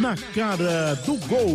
na cara do gol.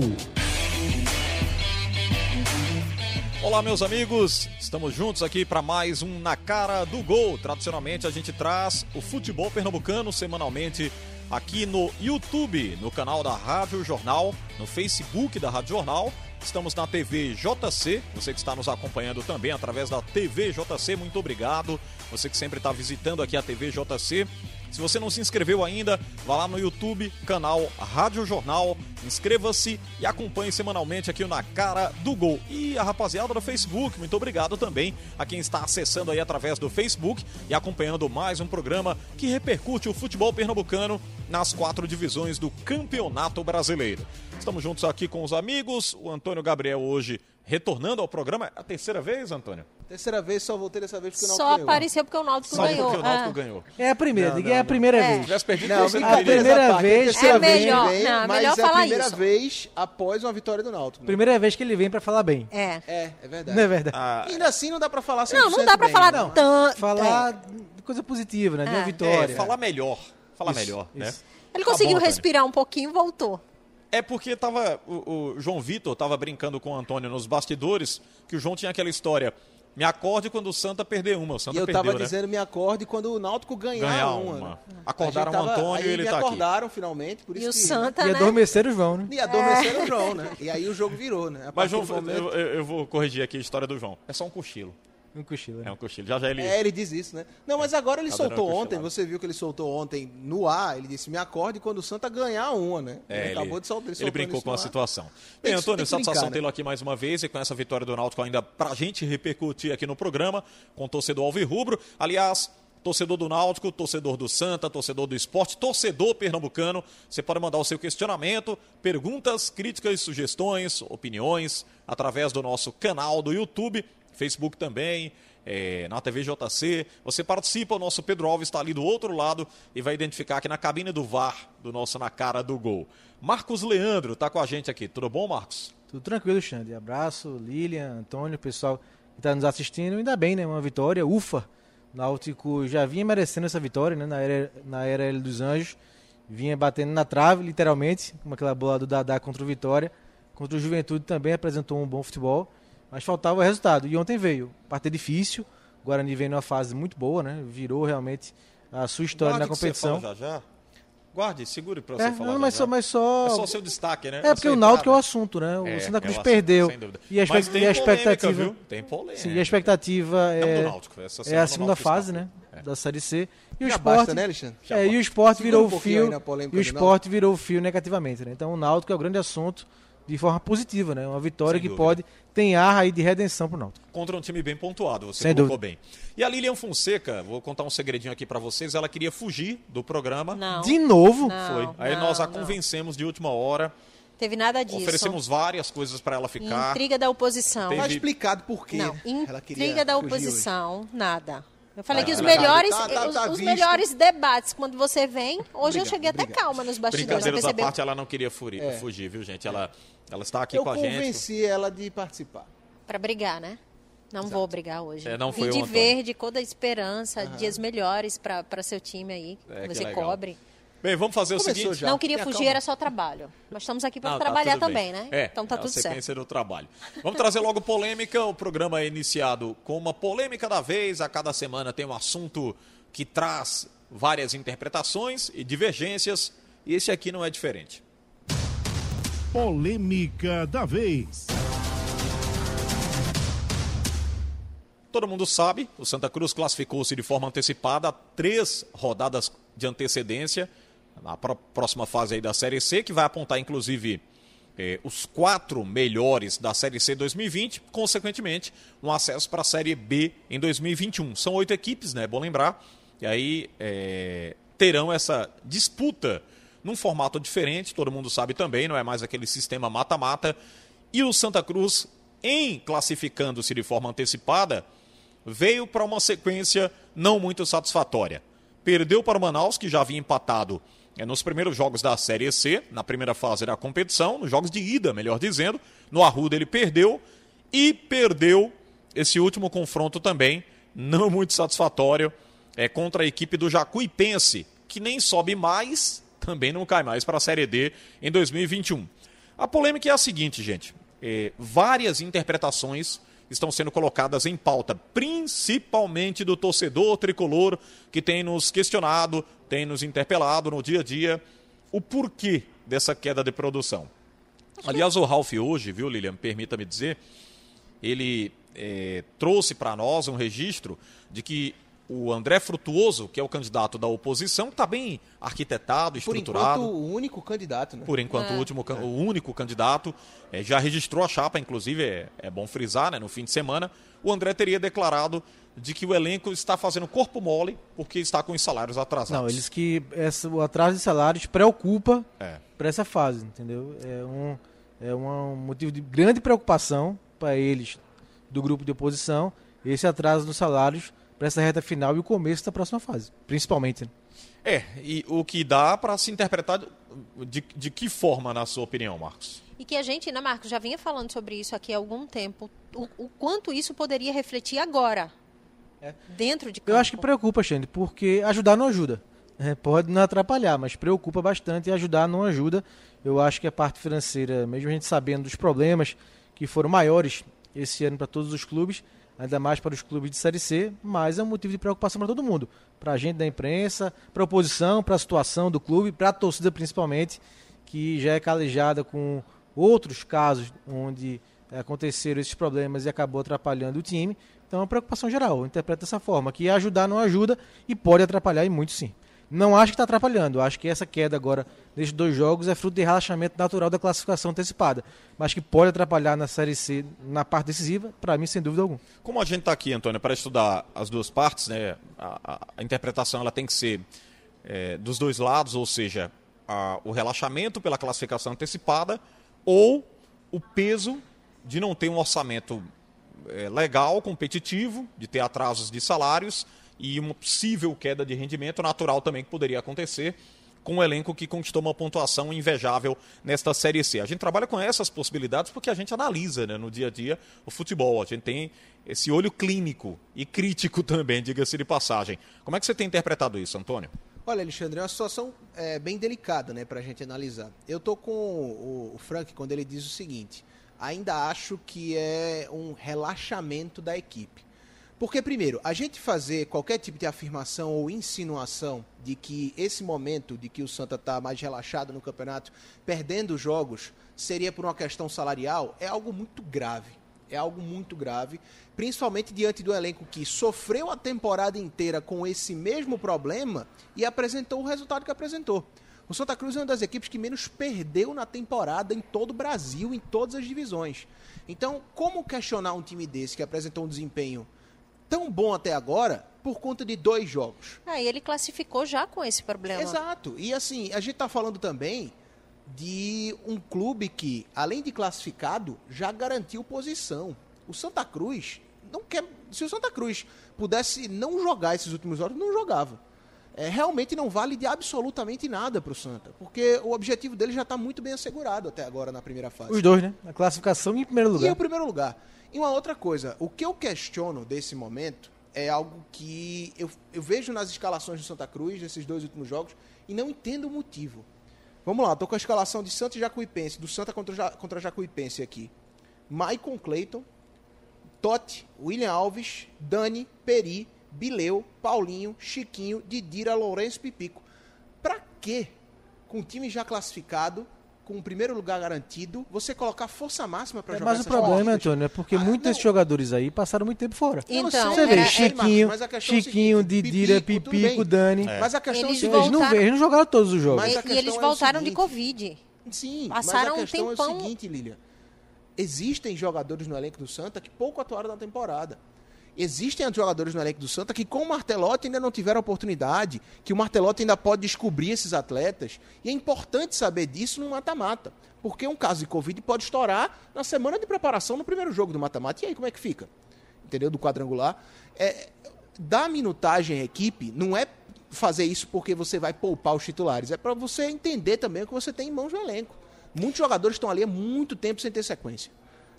Olá, meus amigos, estamos juntos aqui para mais um Na Cara do Gol. Tradicionalmente, a gente traz o futebol pernambucano semanalmente aqui no YouTube, no canal da Rádio Jornal, no Facebook da Rádio Jornal. Estamos na TV JC, você que está nos acompanhando também através da TV JC, muito obrigado. Você que sempre está visitando aqui a TV JC. Se você não se inscreveu ainda, vá lá no YouTube, canal Rádio Jornal, inscreva-se e acompanhe semanalmente aqui o Na Cara do Gol. E a rapaziada do Facebook, muito obrigado também a quem está acessando aí através do Facebook e acompanhando mais um programa que repercute o futebol pernambucano nas quatro divisões do Campeonato Brasileiro. Estamos juntos aqui com os amigos, o Antônio Gabriel hoje retornando ao programa. É a terceira vez, Antônio? Terceira vez, só voltei dessa vez porque o Náutico Só ganhou. apareceu porque o Náutico Só ganhou. porque o Náutico Ah. ganhou. É a primeira, Não, diga é não, a primeira É. vez. Tivesse perdido, Não, você a primeira vez- É vez melhor- que vem, não, mas melhor é a primeira isso. vez após uma vitória do Náutico. né? Primeira vez que ele vem pra falar bem. É. É, é verdade. Não é verdade? Ah, Ainda assim não dá pra falar 100% Não, não dá pra bem, falar tanto. Falar de coisa positiva, né? De uma É. é, vitória. falar melhor. Falar Isso, melhor, né? Ele Tá conseguiu bom, Antônio. respirar um pouquinho e voltou. É porque tava o, o João Vitor tava brincando com o Antônio nos bastidores, que o João tinha aquela história. Me acorde quando o Santa perder uma. O Santa E eu perdeu, tava né? dizendo me acorde quando o Náutico ganhar, Ganhar uma. uma. né? Acordaram A gente o Antônio aí e ele me tá aqui. acordaram finalmente, por isso E o que... Santa, E né? adormecer o João, né? E adormeceram o João, né? E aí o jogo virou, né? A Mas, João, momento- eu, eu- eu vou corrigir aqui a história do João. É só um cochilo. Um cochilo. É né? um cochilo. Já já ele. É, ele diz isso, né? Não, mas agora ele Tá soltou uma ontem, você viu que ele soltou ontem no ar, ele disse, me acorde quando o Santa ganhar uma, né? É, ele acabou de soltar, ele ele brincou com a situação. Bem, Antônio, satisfação né? tê-lo aqui mais uma vez e com essa vitória do Náutico ainda pra gente repercutir aqui no programa com o torcedor Alvirrubro. Aliás, torcedor do Náutico, torcedor do Santa, torcedor do esporte, torcedor pernambucano, você pode mandar o seu questionamento, perguntas, críticas, sugestões, opiniões através do nosso canal do YouTube, Facebook também, é, na TV JC. Você participa, o nosso Pedro Alves está ali do outro lado e vai identificar aqui na cabine do VAR do nosso Na Cara do Gol. Marcos Leandro está com a gente aqui. Tudo bom, Marcos? Tudo tranquilo, Xande. Abraço, Lilian, Antônio, pessoal que tá nos assistindo. Ainda bem, né? Uma vitória, ufa. O Náutico já vinha merecendo essa vitória, né? Na era, na era L dos Anjos. Vinha batendo na trave, literalmente, com aquela bola do Dadá contra o Vitória. Contra o Juventude também apresentou um bom futebol, mas faltava o resultado. E ontem veio. Partida difícil. O Guarani veio numa fase muito boa, né? Virou realmente a sua história Guarde na que você competição. fala já já. Guarde, segure para você É, falar. não, mas, já. só, mas só. É só o seu destaque, né? É, porque o Náutico é o assunto, né? O É, Santa é Cruz assunto, perdeu. E a, Mas tem e a polêmica, expectativa. viu? Tem polêmica. Sim, e a expectativa é, Náutico, essa é a o segunda Náutico fase, né? É. Da Série C. E o Já esporte. basta, né, Alexandre? É, e o esporte Segura virou um o fio. polêmica E o esporte virou o fio negativamente, né? Então o Náutico é o grande assunto de forma positiva, né? Uma vitória Sem que dúvida. pode tem ar aí de redenção pro Náutico. Contra um time bem pontuado, você Sem colocou dúvida. bem. E a Lilian Fonseca, vou contar um segredinho aqui para vocês, ela queria fugir do programa. Não. De novo, Não, Foi. Aí não, nós a não. convencemos de última hora, Teve nada disso. oferecemos várias coisas para ela ficar. Intriga da oposição. Teve- Tá explicado por quê Não, ela queria intriga da fugir hoje. oposição, nada. Eu falei que os tá, melhores, tá, tá, os, tá os melhores debates quando você vem. Hoje eu Obrigado, cheguei até obrigado. calma nos bastidores, Brincadeiras à percebeu? parte, ela não queria furi- É. fugir, viu, gente? Ela, ela está aqui Eu com a gente. convenci ela de participar. Pra brigar, né? Não vou brigar hoje. É, não foi Vim de verde, cor da esperança, dias melhores pra seu time aí. É, que você legal. cobre. Bem, vamos fazer Começou o seguinte. já. Não queria Tenha fugir, calma. era só trabalho. Nós estamos aqui Não, tá trabalhar tudo também, bem. né? É, então tá é tudo a sequência certo. do trabalho. Vamos trazer logo polêmica. O programa é iniciado com uma polêmica da vez. A cada semana tem um assunto que traz várias interpretações e divergências. E esse aqui não é diferente. Polêmica da vez. Todo mundo sabe, o Santa Cruz classificou-se de forma antecipada a três rodadas de antecedência na pró- próxima fase aí da Série C, que vai apontar inclusive eh, os quatro melhores da Série C 2020, consequentemente, um acesso para a Série B em 2021. São oito equipes, né? É bom lembrar. E aí eh, terão essa disputa num formato diferente, todo mundo sabe também, não é mais aquele sistema mata-mata. E o Santa Cruz, em classificando-se de forma antecipada, veio para uma sequência não muito satisfatória. Perdeu para o Manaus, que já havia empatado nos primeiros jogos da Série C, na primeira fase da competição, nos jogos de ida, melhor dizendo. No Arruda ele perdeu e perdeu esse último confronto também, não muito satisfatório, é, contra a equipe do Jacuipense, que nem sobe mais também não cai mais para a Série D em 2021. A polêmica é a seguinte, gente. É, várias interpretações estão sendo colocadas em pauta, principalmente do torcedor tricolor que tem nos questionado, tem nos interpelado no dia a dia o porquê dessa queda de produção. Aliás, o Ralf hoje, viu, Lilian, permita-me dizer, ele é, trouxe para nós um registro de que o André Frutuoso, que é o candidato da oposição, está bem arquitetado, Por estruturado. enquanto, o único candidato, né? Por enquanto, É. o, último, can- o único candidato eh, já registrou a chapa, inclusive é, é bom frisar, né, no fim de semana, o André teria declarado de que o elenco está fazendo corpo mole porque está com os salários atrasados. Não, eles que essa, o atraso de salários preocupa É. para essa fase, entendeu? É um, é um motivo de grande preocupação para eles do grupo de oposição esse atraso dos salários para essa reta final e o começo da próxima fase, principalmente. né? É, e o que dá para se interpretar de, de que forma, na sua opinião, Marcos? E que a gente, né, Marcos, já vinha falando sobre isso aqui há algum tempo. O, o quanto isso poderia refletir agora. Dentro de campo. Eu acho que preocupa, Xande, porque ajudar não ajuda. É, pode não atrapalhar, mas preocupa bastante e ajudar não ajuda. Eu acho que a parte financeira, mesmo a gente sabendo dos problemas que foram maiores esse ano para todos os clubes, ainda mais para os clubes de Série C, mas é um motivo de preocupação para todo mundo. Para a gente da imprensa, para a oposição, para a situação do clube, para a torcida principalmente, que já é calejada com outros casos onde eh, aconteceram esses problemas e acabou atrapalhando o time. Então é uma preocupação geral, eu interpreto dessa forma, que ajudar não ajuda e pode atrapalhar e muito sim. Não acho que está atrapalhando, acho que essa queda agora nesses dois jogos é fruto de relaxamento natural da classificação antecipada, mas que pode atrapalhar na Série C, na parte decisiva, para mim sem dúvida alguma. Como a gente está aqui, Antônio, para estudar as duas partes, né, a- a interpretação ela tem que ser é, dos dois lados, ou seja, a- o relaxamento pela classificação antecipada ou o peso de não ter um orçamento é, legal, competitivo, de ter atrasos de salários e uma possível queda de rendimento natural também que poderia acontecer com um elenco que conquistou uma pontuação invejável nesta Série C. A gente trabalha com essas possibilidades porque a gente analisa né, no dia a dia o futebol. A gente tem esse olho clínico e crítico também, diga-se de passagem. Como é que você tem interpretado isso, Antônio? Olha, Alexandre, é uma situação é, bem delicada, né, pra gente analisar. Eu tô com o, o Frank quando ele diz o seguinte: ainda acho que é um relaxamento da equipe. Porque, primeiro, a gente fazer qualquer tipo de afirmação ou insinuação de que esse momento de que o Santa está mais relaxado no campeonato, perdendo jogos, seria por uma questão salarial, é algo muito grave. É algo muito grave, principalmente diante do elenco que sofreu a temporada inteira com esse mesmo problema e apresentou o resultado que apresentou. O Santa Cruz é uma das equipes que menos perdeu na temporada em todo o Brasil, em todas as divisões. Então, como questionar um time desse que apresentou um desempenho tão bom até agora por conta de dois jogos? Ah, e ele classificou já com esse problema. Exato. E assim, a gente está falando também de um clube que, além de classificado, já garantiu posição. O Santa Cruz não quer. Se o Santa Cruz pudesse não jogar esses últimos jogos, não jogava. É, realmente não vale de absolutamente nada para o Santa, porque o objetivo dele já está muito bem assegurado até agora na primeira fase. Os dois, né? A classificação em primeiro E lugar. o primeiro lugar. E uma outra coisa, o que eu questiono desse momento é algo que eu, eu vejo nas escalações do Santa Cruz, nesses dois últimos jogos, e não entendo o motivo. Vamos lá, tô com a escalação de Santa e Jacuipense, do Santa contra, contra Jacuipense aqui. Maicon Clayton, Totti, William Alves, Dani, Peri, Bileu, Paulinho, Chiquinho, Didira, Lourenço e Pipico. Pra quê? Com o time já classificado, com o primeiro lugar garantido, você colocar força máxima pra É, jogar mas o problema, partidas? Antônio, é porque Ah, muitos não. desses jogadores aí passaram muito tempo fora. Então, Você vê, era- Chiquinho, é Chiquinho, seguinte, Didira, Pipico, Pipico. Dani. Mas a questão Eles é o Eles seguinte, não, voltaram- vê- eles não jogaram todos os jogos. Mas E- e eles é voltaram de seguinte. Covid. Sim, Passaram mas um a questão é tempão. o seguinte, Lilian. Existem jogadores no elenco do Santa que pouco atuaram na temporada. Existem jogadores no elenco do Santa que, com o Martelotti, ainda não tiveram oportunidade, que o Martelotti ainda pode descobrir esses atletas. E é importante saber disso no mata-mata. Porque um caso de Covid pode estourar na semana de preparação no primeiro jogo do mata-mata. E aí, como é que fica? Entendeu? Do quadrangular. É, dar minutagem à equipe não é fazer isso porque você vai poupar os titulares. É para você entender também o que você tem em mãos no elenco. Muitos jogadores estão ali há muito tempo sem ter sequência.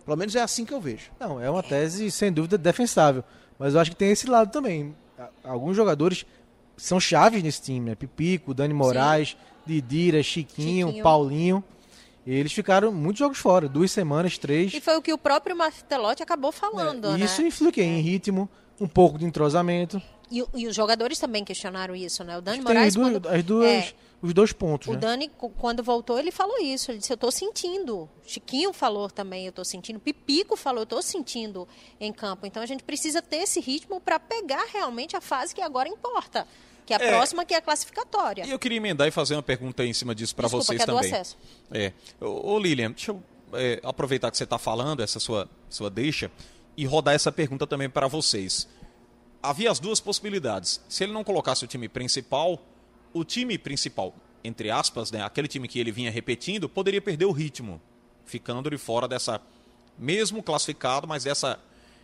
Pelo menos é assim que eu vejo. Não, é uma tese sem dúvida defensável. Mas eu acho que tem esse lado também. Alguns jogadores são chaves nesse time, né? Pipico, Dani Moraes, Didira, Chiquinho, Chiquinho. Paulinho. Eles ficaram muitos jogos fora, duas semanas, três. E foi o que o próprio Martelotti acabou falando, É, né? Isso influi o quê? em ritmo, um pouco de entrosamento. E, e os jogadores também questionaram isso, né? O Dani Moraes, duas, quando, as duas- é, os dois pontos. o né? Dani, quando voltou, ele falou isso. Ele disse, eu tô sentindo. Chiquinho falou também, eu tô sentindo. Pipico falou, eu tô sentindo em campo. Então a gente precisa ter esse ritmo para pegar realmente a fase que agora importa. Que é a É. próxima, que é a classificatória. E eu queria emendar e fazer uma pergunta em cima disso para vocês que é do também. acesso. É. Ô, ô, Lilian, deixa eu é, aproveitar que você está falando, essa sua, sua deixa, e rodar essa pergunta também para vocês. Havia as duas possibilidades. Se ele não colocasse o time principal, o time principal, entre aspas, né, aquele time que ele vinha repetindo, poderia perder o ritmo, ficando de fora dessa, mesmo classificado, mas dessa,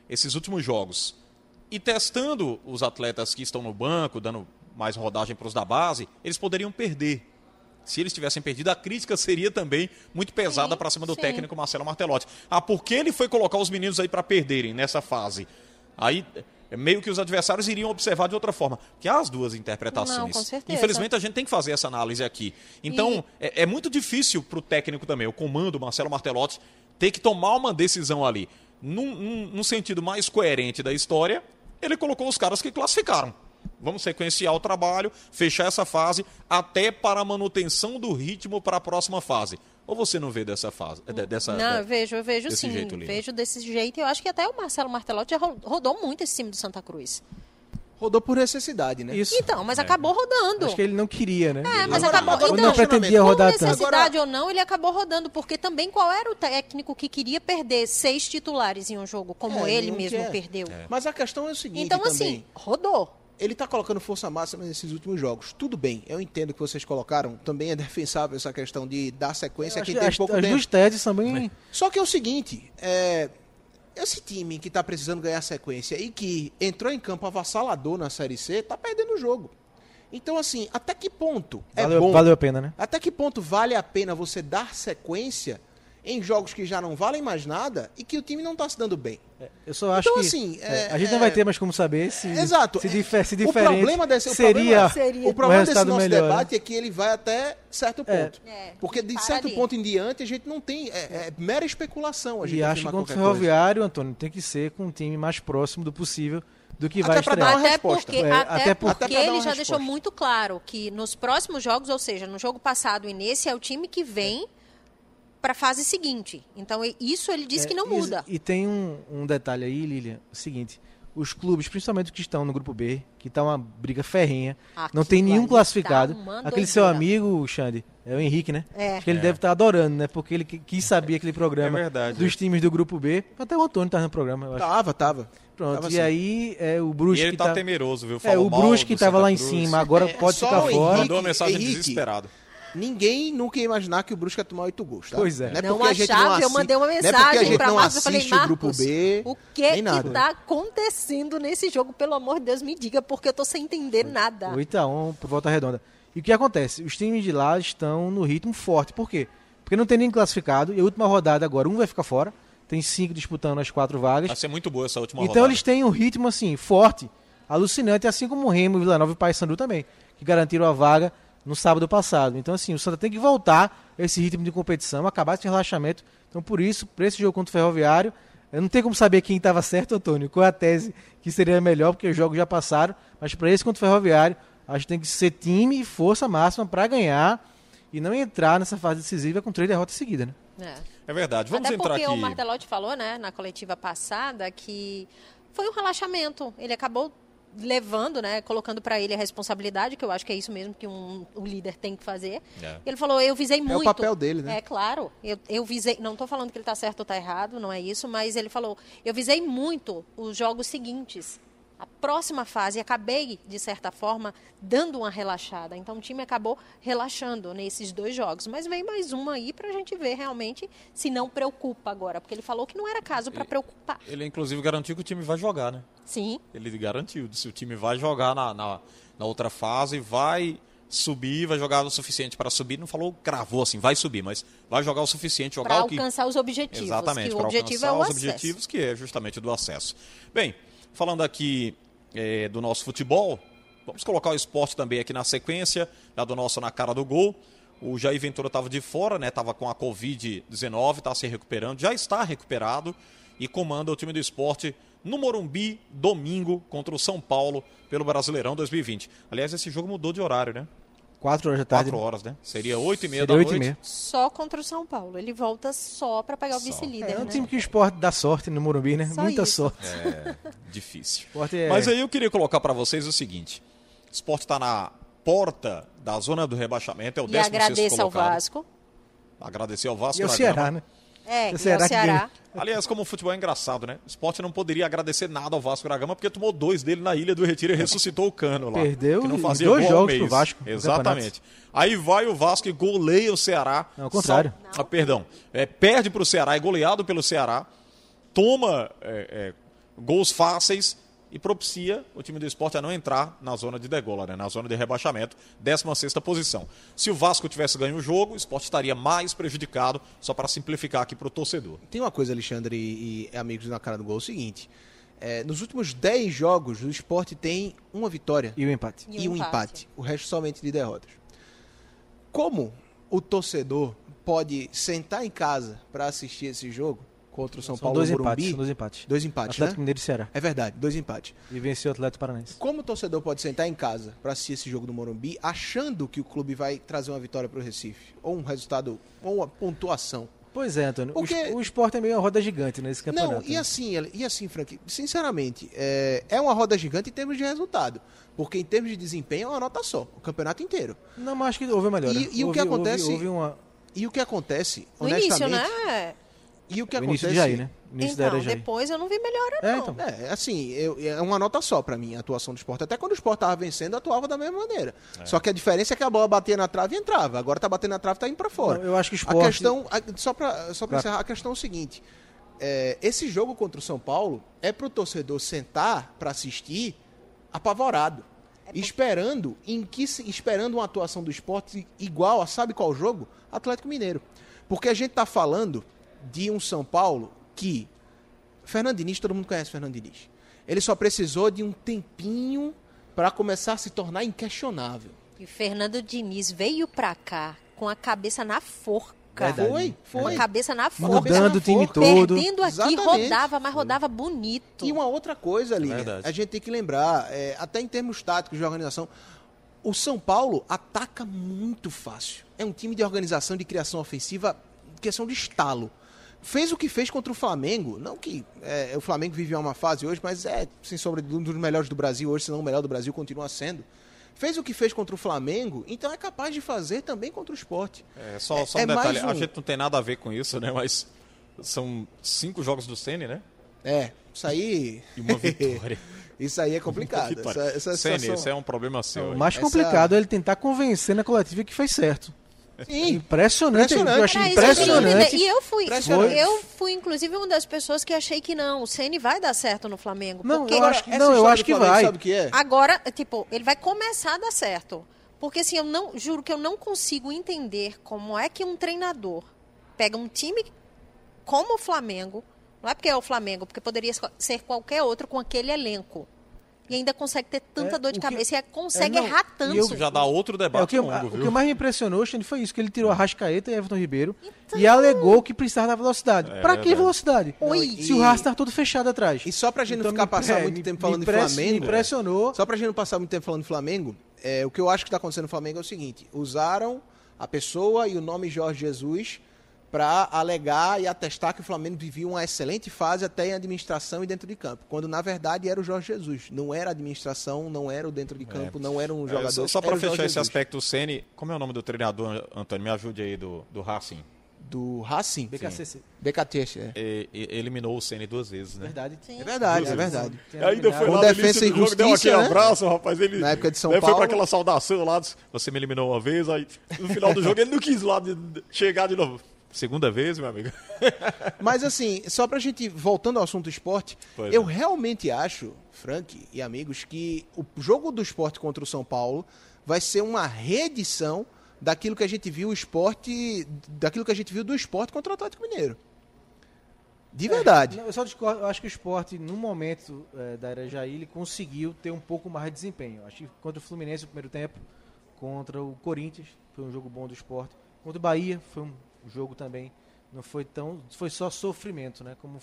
esses últimos jogos. E testando os atletas que estão no banco, dando mais rodagem para os da base, eles poderiam perder. Se eles tivessem perdido, a crítica seria também muito pesada para cima do sim. técnico Marcelo Martelotti. Ah, por que ele foi colocar os meninos aí para perderem nessa fase? Aí meio que os adversários iriam observar de outra forma. Que há as duas interpretações. Não, com certeza. Infelizmente a gente tem que fazer essa análise aqui. Então é, é muito difícil para o técnico também, o comando Marcelo Martelotti, ter que tomar uma decisão ali. Num, num- num sentido mais coerente da história, ele colocou os caras que classificaram. Vamos sequenciar o trabalho, fechar essa fase, até para a manutenção do ritmo para a próxima fase. Ou você não vê dessa fase? de- Dessa, Não, de- eu vejo, eu vejo desse sim. jeito, Lilian? vejo desse jeito. E eu acho que até o Marcelo Martelotti já ro- rodou muito esse time do Santa Cruz. Rodou por necessidade, né? Isso. Então, mas acabou rodando. Acho que ele não queria, né? É, mas Agora- acabou. agora Ou então, não pretendia por rodar tanto. necessidade ou não, ele acabou rodando, porque também qual era o técnico que queria perder seis titulares em um jogo, como É, ele mesmo quer. perdeu? Mas a questão é o seguinte Então, também. assim, rodou. Ele tá colocando força máxima nesses últimos jogos. Tudo bem, eu entendo que vocês colocaram. Também é defensável essa questão de dar sequência a quem pouco as tempo. teses bem. Só que é o seguinte, é, esse time que tá precisando ganhar sequência e que entrou em campo avassalador na Série C, tá perdendo o jogo. Então, assim, até que ponto é valeu, bom? valeu a pena, né? Até que ponto vale a pena você dar sequência em jogos que já não valem mais nada e que o time não tá se dando bem? Eu só acho Então, que. assim, é, é- a gente é- não vai ter mais como saber se. Exato. Se, difer, se O diferente. problema desse, o seria. problema, Seria. o problema desse nosso melhor, né? debate é que ele vai até certo É. ponto. É, Porque de para certo ali. ponto em diante a gente não tem. É, é mera especulação a gente E acho que contra o. Ferroviário, Antônio, tem que ser com um time mais próximo do possível do que Até vai pra estrear. dar uma Até resposta. porque, É, até até por- porque Até ele já resposta. deixou muito claro que nos próximos jogos, ou seja, no jogo passado e nesse, é o time que vem para a fase seguinte. Então, e- isso ele disse É, que não e- muda. E, tem um, um detalhe aí, Lilian, o seguinte. Os clubes, principalmente que estão no grupo B, que tá uma briga ferrenha, não Aquilo tem nenhum classificado. tá Aquele seu amigo, Xande, é o Henrique, né? É. Acho que ele É. deve estar adorando, né? Porque ele qui- quis saber aquele programa É verdade. dos times do grupo B. Até o Antônio tá no programa, eu acho. Tava, tava. Pronto, tava e assim. aí é, o E Brusque ele tá, tá... temeroso, viu? É, Falou o mal Brusque do tava Santa lá em cima, agora É, pode ficar o fora. Mandou uma mensagem Henrique. desesperado. Ninguém nunca ia imaginar que o Brusque ia tomar oito gols, tá? Pois é. Não é Não a gente não achava, eu mandei uma não é porque a mensagem gente pra não Marcos, eu falei, assiste o Marcos, B, o que nem que nada. tá acontecendo nesse jogo? Pelo amor de Deus, me diga, porque eu tô sem entender nada. 8x1 por volta redonda. E o que acontece? Os times de lá estão no ritmo forte. Por quê? Porque não tem nem classificado. E a última rodada agora, um vai ficar fora. Tem cinco disputando as quatro vagas. Vai ser muito boa essa última Então rodada. eles têm um ritmo assim, forte, alucinante, assim como o Remo, Vila Nova e Paysandu também, que garantiram a vaga no sábado passado. Então assim, o Santa tem que voltar a esse ritmo de competição, acabar esse relaxamento. Então por isso, para esse jogo contra o Ferroviário, eu não tenho como saber quem estava certo, Antônio, qual é a tese que seria melhor, porque os jogos já passaram, mas para esse contra o Ferroviário, acho que tem que ser time e força máxima para ganhar e não entrar nessa fase decisiva com três derrotas seguidas, né? É. É verdade. Vamos Até entrar porque aqui. o Martelotti falou, né, na coletiva passada, que foi um relaxamento. Ele acabou levando, né, colocando para ele a responsabilidade, que eu acho que é isso mesmo que um, o líder tem que fazer. É. Ele falou, eu visei muito. papel dele, né? É claro. Eu, eu visei, não estou falando que ele está certo ou está errado, não é isso, mas ele falou, eu visei muito os jogos seguintes. A próxima fase, acabei, de certa forma, dando uma relaxada. Então o time acabou relaxando nesses dois jogos. Mas vem mais uma aí para a gente ver realmente se não preocupa agora. Porque ele falou que não era caso para preocupar. Ele, inclusive, garantiu que o time vai jogar, né? Sim. Ele garantiu. Se o time vai jogar na, na, na outra fase, vai subir, vai jogar o suficiente para subir. Não falou, cravou assim, vai subir, mas vai jogar o suficiente, jogar o que. alcançar os objetivos. Exatamente, para é alcançar o os acesso. objetivos, que é justamente do acesso. Bem, falando aqui é, do nosso futebol, Vamos colocar o esporte também aqui na sequência, lá do nosso Na Cara do Gol. O Jair Ventura estava de fora, né? Estava com a Covid-19, está se recuperando, já está recuperado e comanda o time do esporte no Morumbi, domingo, contra o São Paulo, pelo Brasileirão 2020. Aliás, esse jogo mudou de horário, né? Quatro horas da tarde. Quatro horas, né? Seria oito e meia Seria da oito e noite. meia. Só contra o São Paulo. Ele volta só para pegar o vice-líder. É um né? time que o esporte dá sorte no Morumbi, né? Só Muita isso. sorte. É, difícil. É... Mas aí eu queria colocar para vocês o seguinte: o esporte está na porta da zona do rebaixamento, é o E 16 agradeça ao colocado. Vasco. Agradecer ao Vasco. E o da Ceará, né? É, O e Ceará ao que Ceará. Aliás, como o futebol é engraçado, né? O esporte não poderia agradecer nada ao Vasco da Gama porque tomou dois dele na Ilha do Retiro e ressuscitou o cano lá. Perdeu que não e fazia dois jogos pro mês. Vasco no Exatamente. Aí vai o Vasco e goleia o Ceará. Não, ao contrário. Só- Ah, perdão. É, perde para o Ceará, é goleado pelo Ceará, toma é, é, gols fáceis e propicia o time do esporte a não entrar na zona de degola, né? na zona de rebaixamento, 16 posição. Se o Vasco tivesse ganho o jogo, o esporte estaria mais prejudicado, só para simplificar aqui para o torcedor. Tem uma coisa, Alexandre e, e amigos na cara do gol, é o seguinte. é, nos últimos 10 jogos, o esporte tem uma vitória E o empate. e um empate. O resto somente de derrotas. Como o torcedor pode sentar em casa para assistir esse jogo contra o São São Paulo dois no empates. Morumbi? São dois empates. Dois empates, Atlético né? Mineiro e Ceará. É verdade, dois empates. E venceu o Atlético Paranaense. Como o torcedor pode sentar em casa para assistir esse jogo no Morumbi, achando que o clube vai trazer uma vitória para o Recife, ou um resultado, ou uma pontuação? Pois é, Antônio. O Porque- O esporte é meio uma roda gigante nesse campeonato. Não, e né? assim, e assim, Frank, sinceramente, é, é uma roda gigante em termos de resultado. Porque em termos de desempenho é uma nota só, o campeonato inteiro. Não, mas acho que houve uma melhora. E- e o Houve- que acontece- Houve, houve uma... E o que acontece, No honestamente. início, né? E o que o início acontece. de Jair, né? Então, depois eu não vi melhora, É, não. então. É, assim, eu- é uma nota só pra mim a atuação do esporte. Até quando o esporte tava vencendo, atuava da mesma maneira. Só que a diferença é que a bola batia na trave e entrava. Agora tá batendo na trave e tá indo pra fora. Não, eu acho que o A esporte... questão, a- só pra, só pra Pra- encerrar, a questão é o seguinte: é, esse jogo contra o São Paulo é pro torcedor sentar pra assistir apavorado. Esperando em que se- esperando uma atuação do esporte igual a sabe qual jogo? Atlético Mineiro. Porque a gente tá falando de um São Paulo que Fernando Diniz, todo mundo conhece Fernando Diniz. Ele só precisou de um tempinho pra começar a se tornar inquestionável. E Fernando Diniz veio pra cá com a cabeça na forca. Verdade. Foi, Com a foi. cabeça na forca. Mudando o time Forca. todo. Perdendo aqui, Exatamente. rodava, mas rodava bonito. E uma outra coisa, Lívia, Verdade. a gente tem que lembrar, é, até em termos táticos de organização, o São Paulo ataca muito fácil. É um time de organização de criação ofensiva, questão de estalo. Fez o que fez contra o Flamengo, não que é, o Flamengo vive uma fase hoje, mas é, sem sombra um dos melhores do Brasil hoje, se não o melhor do Brasil, continua sendo. Fez o que fez contra o Flamengo, então é capaz de fazer também contra o esporte. É, só, só um É- é detalhe, um- a gente não tem nada a ver com isso, né? Mas são cinco jogos do Ceni, né? É, isso aí. E uma vitória. isso aí é complicado. Essa, essa Ceni, situação- isso é um problema seu. O mais Essa- complicado é ele tentar convencer na coletiva que fez certo. Sim, Impressionante. Impressionante. Eu achei impressionante. E eu fui, eu fui, inclusive, uma das pessoas que achei que não, o Ceni vai dar certo no Flamengo. Não, porque eu acho que- não, eu acho que Flamengo, vai. Sabe o que é? Agora, tipo, ele vai começar a dar certo. Porque assim, eu não juro que eu não consigo entender como é que um treinador pega um time como o Flamengo, não é porque é o Flamengo, porque poderia ser qualquer outro com aquele elenco. E ainda consegue ter tanta É, dor de o que- cabeça e consegue é, não, errar e tanto. eu- Isso já dá outro É, debate o, que, longo, o que mais me impressionou, Xande, foi isso, que ele tirou a Rascaeta e Everton Ribeiro Então- e alegou que precisava da velocidade. É pra que velocidade? Oi. Se o Rasta tá todo fechado atrás. E só pra gente Então não ficar me- passar é, muito me- tempo falando de Flamengo. Me impressionou. Só pra gente não passar muito tempo falando de Flamengo, é, o que eu acho que tá acontecendo no Flamengo é o seguinte: usaram a pessoa e o nome Jorge Jesus para alegar e atestar que o Flamengo vivia uma excelente fase até em administração e dentro de campo. Quando na verdade era o Jorge Jesus. Não era a administração, não era o dentro de campo, não era um É, jogador. só só para fechar esse Jesus. aspecto, o Ceni, como é o nome do treinador, Antônio? Me ajude aí do, do Racing. Do Racing. BKCC. BKT, é. E- e- eliminou o Ceni duas vezes, né? Verdade. Sim. É verdade, é Duas vezes. verdade. Tem Ainda foi Com lá defesa e jogo, deu justiça, aquele né? abraço, rapaz. Ele, Na época de São né, Foi Paulo. pra aquela saudação lá, disse, você me eliminou uma vez, aí no final do jogo ele não quis lá de- de- chegar de novo. Segunda vez, meu amigo. Mas assim, só pra gente, voltando ao assunto esporte, Pois eu é. realmente acho, Frank e amigos, que o jogo do esporte contra o São Paulo vai ser uma reedição daquilo que a gente viu o esporte, daquilo que a gente viu do esporte contra o Atlético Mineiro. De verdade. Não, eu só discordo, eu acho que o esporte, no momento é, da era Jair, ele conseguiu ter um pouco mais de desempenho. Acho que contra o Fluminense no primeiro tempo, contra o Corinthians, foi um jogo bom do esporte. Contra o Bahia, foi um jogo também, não foi tão. Foi só sofrimento, né? Como,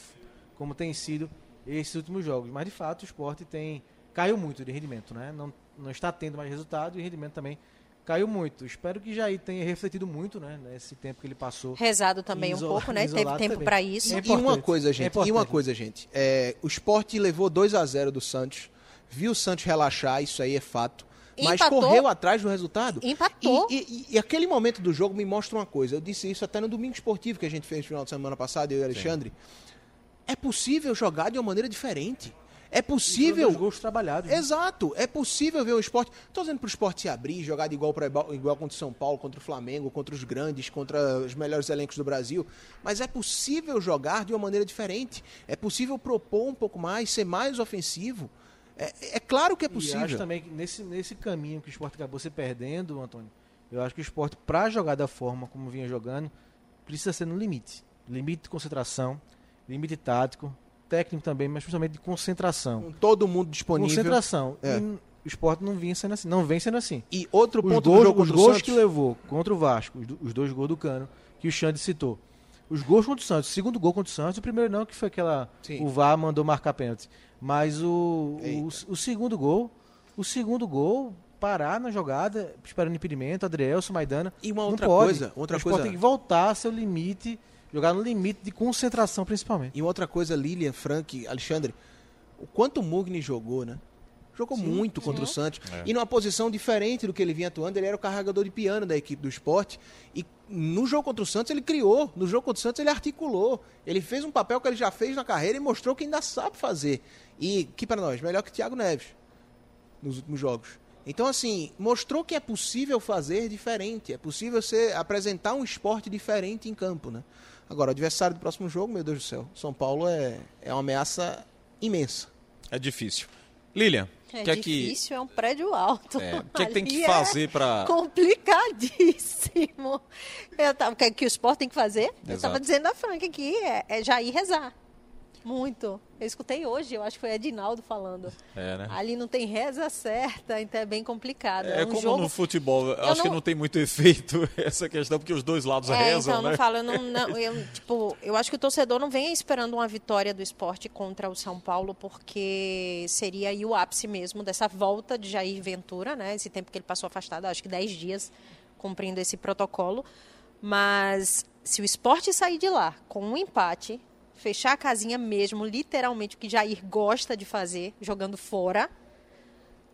como tem sido esses últimos jogos. Mas de fato o esporte tem. caiu muito de rendimento, né? Não, não está tendo mais resultado e o rendimento também caiu muito. Espero que Jair tenha refletido muito, né? Nesse tempo que ele passou. Rezado também um pouco, né? Teve tempo para isso. É E uma coisa, É gente, e importante. uma coisa, gente. É, o esporte levou 2 a 0 do Santos, viu o Santos relaxar, isso aí é fato. Mas Empatou. correu atrás do resultado. Empatou. E, e- e aquele momento do jogo me mostra uma coisa. Eu disse isso até no domingo esportivo que a gente fez no final de semana passado, eu e o Alexandre. É possível jogar de uma maneira diferente. É possível. Os gols trabalhados. né? Exato, é possível ver o esporte. Estou dizendo para o esporte se abrir, jogar de igual para igual, igual contra o São Paulo, contra o Flamengo, contra os grandes, contra os melhores elencos do Brasil. Mas é possível jogar de uma maneira diferente. É possível propor um pouco mais, ser mais ofensivo. É, é claro que é E acho possível. também que nesse, nesse caminho que o esporte acabou se perdendo, Antônio, eu acho que o esporte, para jogar da forma como vinha jogando, precisa ser no limite. Limite de concentração, limite tático, técnico também, mas principalmente de concentração. Com todo mundo disponível. Concentração. É. E o esporte não vinha sendo assim. Não vem sendo assim. E outro Os ponto do gols, jogo os gols Santos. que levou contra o Vasco, os, do- os dois gols do Cano, que o Xande citou. Os gols contra o Santos, o segundo gol contra o Santos, o primeiro não, que foi aquela. Sim. O VAR mandou marcar pênalti. Mas o, o, o segundo gol, o segundo gol, parar na jogada, esperando impedimento, Adrielson, Maidana. E uma não outra pode. coisa, outra o coisa- tem que voltar a seu limite, jogar no limite de concentração principalmente. E outra coisa, Lilian, Frank, Alexandre, o quanto o Mugni jogou, né? Jogou muito contra o Santos. E numa posição diferente do que ele vinha atuando, ele era o carregador de piano da equipe do esporte. E no jogo contra o Santos ele criou, no jogo contra o Santos ele articulou. Ele fez um papel que ele já fez na carreira e mostrou que ainda sabe fazer. E que para nós, melhor que Thiago Neves nos últimos jogos. Então, assim, mostrou que é possível fazer diferente, é possível ser, apresentar um esporte diferente em campo, né? Agora, o adversário do próximo jogo, meu Deus do céu, São Paulo é, é uma ameaça imensa. É difícil. Lilian, É que é difícil, é um prédio alto. É, o que é que tem que é fazer pra- Complicadíssimo. Eu tava, o que, é que o esporte tem que fazer? Eu Exato. estava dizendo a Frank aqui, é, é já ir rezar. Muito. Eu escutei hoje, eu acho que foi Edinaldo falando. É, né? Ali não tem reza certa, então é bem complicado. É um como jogo... no futebol, eu acho que não- não tem muito efeito essa questão, porque os dois lados É, rezam, então, né? não falo, eu não, não, eu, tipo, eu acho que o torcedor não vem esperando uma vitória do esporte contra o São Paulo, porque seria aí o ápice mesmo dessa volta de Jair Ventura, né? Esse tempo que ele passou afastado, acho que 10 dias cumprindo esse protocolo. Mas se o esporte sair de lá com um empate, fechar a casinha mesmo, literalmente o que Jair gosta de fazer, jogando fora,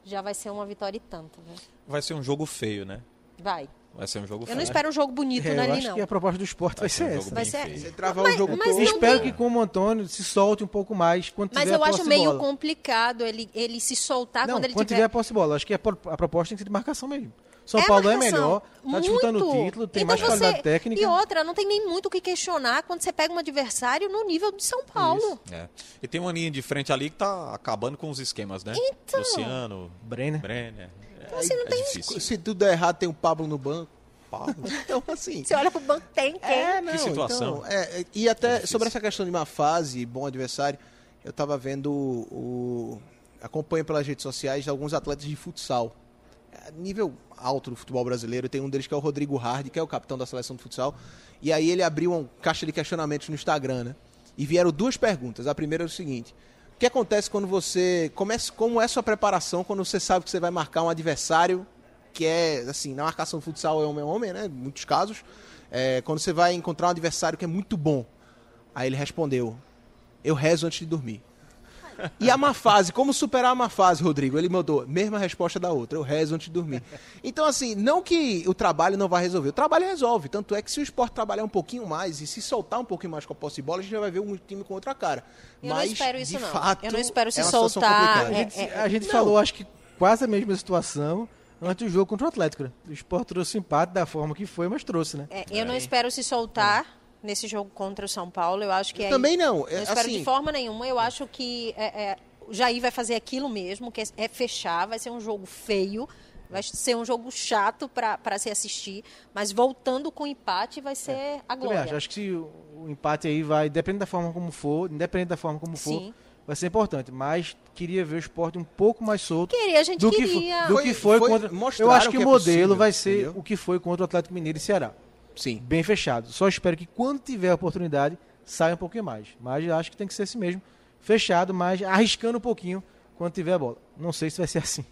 já vai ser uma vitória e tanto, né? Vai ser um jogo feio, né? Vai. Vai ser um jogo Eu feio. não espero um jogo bonito É, eu ali, acho não. que a proposta do esporte vai, Vai ser um ser jogo essa. Vai bem ser- feio. Você travar Mas- o jogo todo. Não espero tem- que como o Antônio se solte um pouco mais quando Mas tiver eu a acho meio bola. complicado ele, ele se soltar Não, quando ele quando tiver. tiver a posse de bola. Acho que a, pro- a proposta tem que ser de marcação mesmo. São É Paulo é melhor, tá disputando o título, tem Então mais você- qualidade técnica. E outra, não tem nem muito o que questionar quando você pega um adversário no nível de São Paulo. É. E tem uma linha de frente ali que tá acabando com os esquemas, né? Então. Luciano, Brenner. Brenner. É, assim, não é tem difícil. Se tudo der errado, tem o Pablo no banco. Pablo. Então, assim. Você olha pro banco, tem quem? É, não, situação. então, é, é, e até difícil. sobre essa questão de uma fase, bom adversário, eu tava vendo o, o- acompanho pelas redes sociais alguns atletas de futsal. É, nível alto do futebol brasileiro, tem um deles que é o Rodrigo Hard, que é o capitão da seleção de futsal. E aí ele abriu uma caixa de questionamentos no Instagram, né? E vieram duas perguntas. A primeira é o seguinte: o que acontece quando você começa, como é sua preparação quando você sabe que você vai marcar um adversário que é, assim, na marcação do futsal é homem a homem, né? Em muitos casos. É, quando você vai encontrar um adversário que é muito bom. Aí ele respondeu: Eu rezo antes de dormir. E a má fase, como superar a má fase, Rodrigo? Ele mandou, mesma resposta da outra, eu rezo antes de dormir. Então, assim, não que o trabalho não vai resolver, o trabalho resolve. Tanto é que se o esporte trabalhar um pouquinho mais e se soltar um pouquinho mais com a posse de bola, a gente já vai ver um time com outra cara. Eu não Mas, espero isso, de não. fato, Eu não espero se é soltar. A é- gente, a gente falou, acho que quase a mesma situação antes do jogo contra o Atlético. né? O Sport trouxe empate da forma que foi, mas trouxe, né? É, eu não espero se soltar nesse jogo contra o São Paulo. Eu acho que Eu aí- também não. É, Não espero assim, de forma nenhuma. Eu acho que é, é, o Jair vai fazer aquilo mesmo, que é, é fechar. Vai ser um jogo feio. Vai ser um jogo chato para se assistir, mas voltando com empate vai ser a Também glória. acho. Acho que se o, o empate aí vai, depende da forma como for, independente da forma como for, Sim. vai ser importante. Mas queria ver o esporte um pouco mais solto Queria, a gente do que, queria. do Foi- que foi, foi- contra. Eu acho que, que o é modelo possível, vai ser entendeu? o que foi contra o Atlético Mineiro e Ceará. Sim. Bem fechado. Só espero que quando tiver a oportunidade saia um pouquinho mais. Mas acho que tem que ser assim mesmo. Fechado, mas arriscando um pouquinho quando tiver a bola. Não sei se vai ser assim.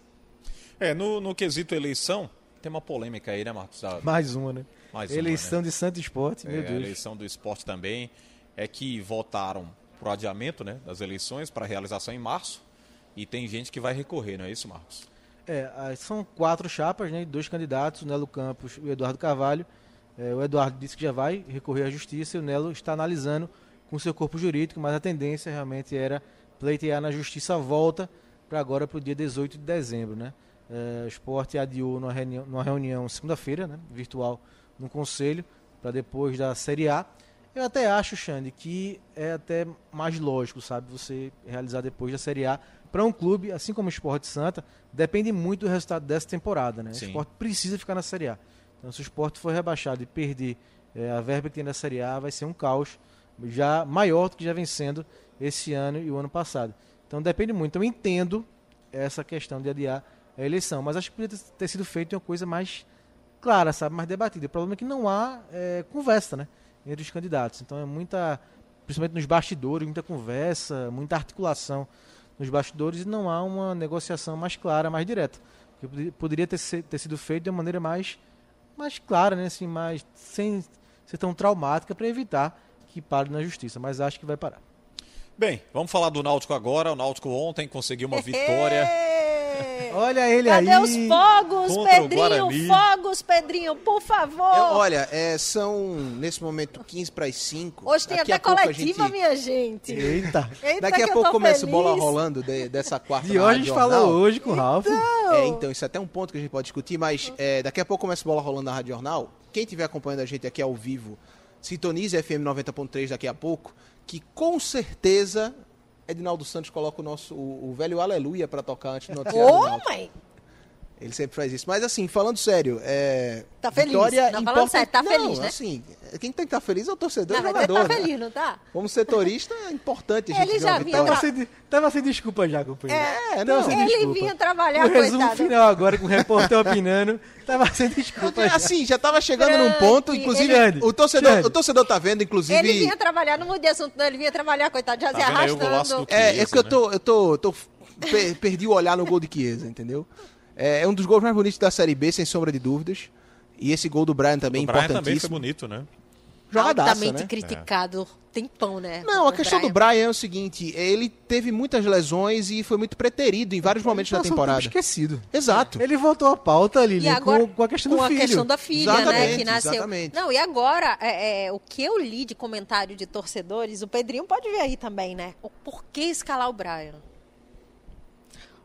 É, no, no quesito eleição, tem uma polêmica aí, né, Marcos? Da- Mais uma, né? Mais uma, Eleição né? de Santo Esporte, meu É, Deus. eleição do esporte também é que votaram pro adiamento né, das eleições para realização em março e tem gente que vai recorrer, não é isso, Marcos? É, ah, são quatro chapas, né? Dois candidatos, o Nelo Campos e o Eduardo Carvalho. É, o Eduardo disse que já vai recorrer à justiça e o Nelo está analisando com seu corpo jurídico, mas a tendência realmente era pleitear na justiça a volta para agora para o dia 18 de dezembro, né? É, o esporte adiou numa reunião, numa reunião segunda-feira, né? Virtual, no Conselho, para depois da Série A. Eu até acho, Xande, que é até mais lógico, sabe, você realizar depois da Série A. Para um clube, assim como o Esporte Santa, depende muito do resultado dessa temporada, né? Sim. O esporte precisa ficar na Série A. Então, se o esporte for rebaixado e perder eh, a verba que tem na Série A, vai ser um caos já maior do que já vem sendo esse ano e o ano passado. Então, depende muito. Eu entendo essa questão de adiar a eleição, mas acho que poderia ter sido feito uma coisa mais clara, sabe, mais debatida. O problema é que não há eh, conversa, né, entre os candidatos. Então, é muita, principalmente nos bastidores, muita conversa, muita articulação nos bastidores e não há uma negociação mais clara, mais direta. Que poderia- ter, se- ter sido feito de uma maneira mais, mais clara, né? assim, mais, sem ser tão traumática, para evitar que pare na justiça. Mas acho que vai parar. Bem, vamos falar do Náutico agora. O Náutico ontem conseguiu uma vitória. Olha ele Cadê aí! os fogos, contra Pedrinho? Fogos, Pedrinho, por favor. Eu- olha, é, são nesse momento 15 para as 5. Hoje tem Daqui até a pouco a coletiva, gente- minha gente. Eita! Eita, Daqui a pouco começa feliz. bola rolando de- dessa quarta na hoje a gente falou hoje com o Ralf. É, então, isso é até um ponto que a gente pode discutir, mas é, daqui a pouco começa a bola rolando na Rádio Jornal. Quem estiver acompanhando a gente aqui ao vivo, sintonize FM 90.3 daqui a pouco, que com certeza Edinaldo Santos coloca o nosso o, o velho aleluia para tocar antes do noticiário do Náutico. mãe. Ele sempre faz isso. Mas assim, falando sério, é. Tá feliz? Vitória Não, falando importante- sério, tá Não, feliz, né? assim, quem tem que estar feliz é o torcedor e Não, o mas ele jogador. tá né? feliz, não tá? Como setorista, é importante a gente Ele já vinha. Tava sem, tava sem desculpa já, companheiro. É, Tava não. Ele desculpa. vinha trabalhar, O resumo coitado. final agora, com o repórter opinando, tava sem desculpa já. assim, já tava chegando num ponto, inclusive, ele- o, torcedor, Xande. o torcedor tá vendo, inclusive. Ele vinha trabalhar, não mudei assunto, não. Ele vinha trabalhar, coitado, já Tá se arrastando. do- É, é Chiesa, que eu né? tô. Eu tô, tô pe- perdi o olhar no gol de Chiesa, entendeu? É, é um dos gols mais bonitos da Série B, sem sombra de dúvidas. E esse gol do Brian também o Brian também foi bonito, né? Jogadaça, Altamente né? criticado. Tempão, né? Não, a questão do Brian é o seguinte, ele teve muitas lesões e foi muito preterido em vários momentos da temporada. esquecido. Exato. Ele voltou à pauta, E Lilian, agora, com, com a questão do com a filho. questão da filha, né? Exatamente, Que nasceu. exatamente. Não, e agora, é, é, o que eu li de comentário de torcedores, o Pedrinho pode ver aí também, né? O porquê escalar o Brian?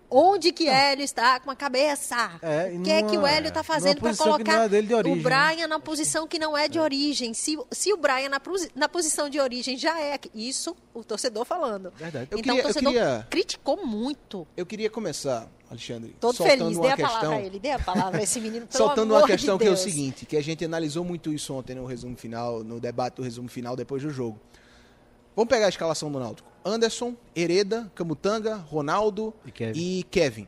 Onde que Hélio está com a cabeça? É, o que é que o numa- Hélio está fazendo para que colocar não é de o Brian na posição que não é de origem? Se, se o Brian na, na posição de origem já é isso, o torcedor falando. Verdade. Eu então queria- o torcedor queria- criticou muito. Eu queria começar, Alexandre, Todo feliz. Dê a palavra questão. a ele, dê a palavra a esse menino. soltando uma de questão que é o seguinte, que a gente analisou muito isso ontem no resumo final, no debate do resumo final depois do jogo. Vamos pegar a escalação do Náutico. Anderson, Hereda, Camutanga, Ronaldo E Kevin. e Kevin.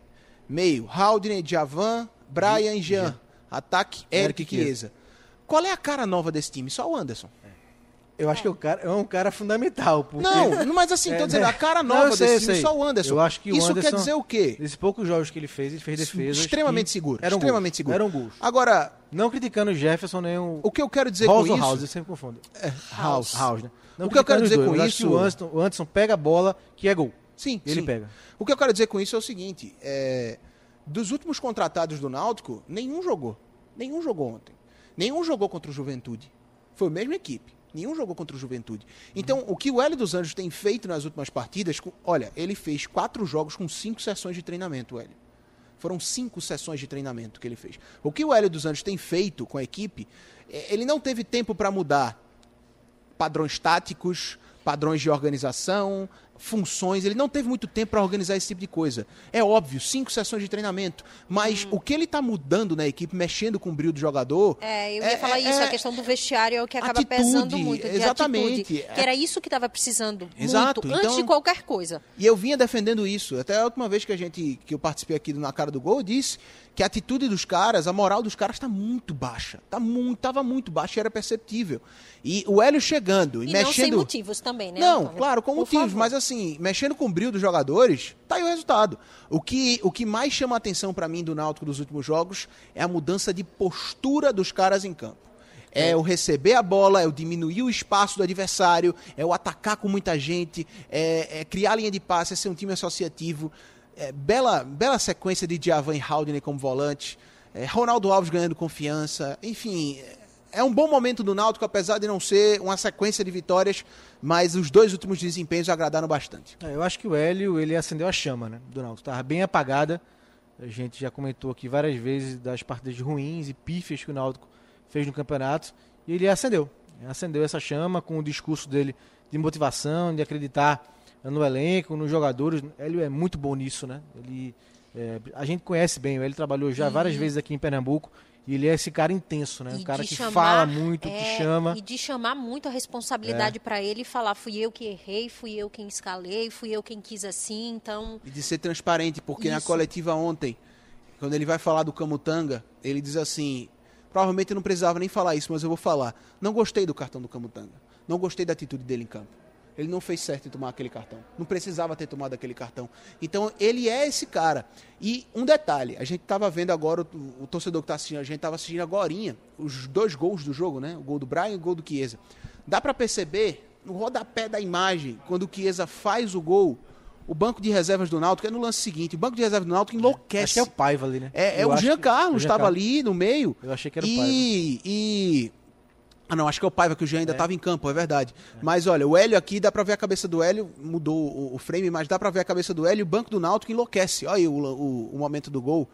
Meio, Haldner, Javan, Brian e Jean. Ataque, Eric Eric e Chiesa. Qual é a cara nova desse time? Só o Anderson. Eu acho que é, o cara, é um cara fundamental. Porque... Não, mas assim, tô É, dizendo, né? a cara Não, nova eu sei, desse time, sei. só o Anderson. Eu acho que Isso quer Anderson- dizer o quê? Nesses poucos jogos que ele fez, ele fez defesas. Extremamente seguro. Eram extremamente gols. seguro. Eram gols. Agora, Não criticando o Jefferson nem o. o que eu quero dizer House com isso... House, eu sempre confundo. É, House. House, né? Não O que eu quero dizer dois, com isso- o Anderson, o Anderson pega a bola, que é gol. Sim, Ele sim. pega. O que eu quero dizer com isso é o seguinte: é, dos últimos contratados do Náutico, nenhum jogou. Nenhum jogou ontem. Nenhum jogou contra o Juventude. Foi a mesma equipe. Nenhum jogou contra o Juventude. Então, o que o Hélio dos Anjos tem feito nas últimas partidas, com- olha, ele fez quatro jogos com cinco sessões de treinamento, Hélio. Foram cinco sessões de treinamento que ele fez. O que o Hélio dos Anjos tem feito com a equipe, é, ele não teve tempo para mudar padrões táticos, padrões de organização, funções, ele não teve muito tempo para organizar esse tipo de coisa. É óbvio, cinco sessões de treinamento, mas Hum. o que ele está mudando na equipe, mexendo com o brilho do jogador, É, eu ia falar isso, a questão do vestiário é o que acaba atitude, pesando muito, exatamente. atitude. Que era isso que estava precisando Exato, muito, antes então- de qualquer coisa. E eu vinha defendendo isso. Até a última vez que a gente que eu participei aqui do na cara do gol, eu disse que a atitude dos caras, a moral dos caras está muito baixa. Tá muito, tava muito baixa e era perceptível. E o Hélio chegando e, E não sem mexendo motivos também, né? Não, Antônio? claro, com Por motivos, favor. mas assim, mexendo com o brilho dos jogadores, tá aí o resultado. O que, o que mais chama a atenção pra mim do Náutico dos últimos jogos é a mudança de postura dos caras em campo. É o receber a bola, é o diminuir o espaço do adversário, é o atacar com muita gente, é, é criar linha de passe, é ser um time associativo. É, bela, bela sequência de Djavan e Haldane como volante. É, Ronaldo Alves ganhando confiança. Enfim, é um bom momento do Náutico, apesar de não ser uma sequência de vitórias, mas os dois últimos desempenhos agradaram bastante. É, Eu acho que o Hélio, ele acendeu a chama, né, do Náutico. Tava bem apagada. A gente já comentou aqui várias vezes das partidas ruins e pífias que o Náutico fez no campeonato. E ele acendeu. Acendeu essa chama com o discurso dele de motivação, de acreditar no elenco, nos jogadores. Hélio é muito bom nisso, né? Ele, é, a gente conhece bem, o Hélio trabalhou já várias vezes aqui em Pernambuco. E ele é esse cara intenso, né? E Um cara que chamar, fala muito, é, que chama. É. E de chamar muito a responsabilidade pra ele e falar: fui eu que errei, fui eu quem escalei, fui eu quem quis assim, então. E de ser transparente, porque na Isso. coletiva ontem, quando ele vai falar do Camutanga, ele diz assim: provavelmente eu não precisava nem falar isso, mas eu vou falar. Não gostei do cartão do Camutanga. Não gostei da atitude dele em campo. Ele não fez certo em tomar aquele cartão. Não precisava ter tomado aquele cartão. Então, ele é esse cara. E um detalhe, a gente estava vendo agora, o, o torcedor que está assistindo, a gente estava assistindo agorinha, os dois gols do jogo, né? O gol do Brian e o gol do Chiesa. Dá para perceber, no rodapé da imagem, quando o Chiesa faz o gol, o banco de reservas do Náutico é no lance seguinte. O banco de reservas do Náutico enlouquece. Acho que é o Paiva ali, né? É, é o Jean Carlos estava ali no meio. Eu achei que era o Paiva. e, e Ah, não, acho que é o Paiva que o Jean ainda É. estava em campo, é verdade. Mas olha, o Hélio aqui, dá pra ver a cabeça do Hélio, mudou o, o frame, mas dá pra ver a cabeça do Hélio e o banco do Náutico enlouquece. Olha aí o, o, o momento do gol.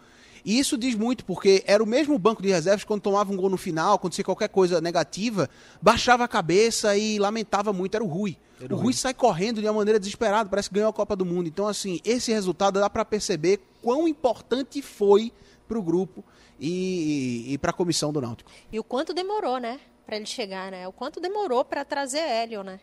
E isso diz muito, porque era o mesmo banco de reservas quando tomava um gol no final, acontecia qualquer coisa negativa, baixava a cabeça e lamentava muito, era o Rui. Era o o Rui Rui. sai correndo de uma maneira desesperada, parece que ganhou a Copa do Mundo. Então, assim, esse resultado dá pra perceber quão importante foi pro grupo e, e, para a comissão do Náutico. E o quanto demorou, né? Pra ele chegar, né? O quanto demorou pra trazer Hélio, né?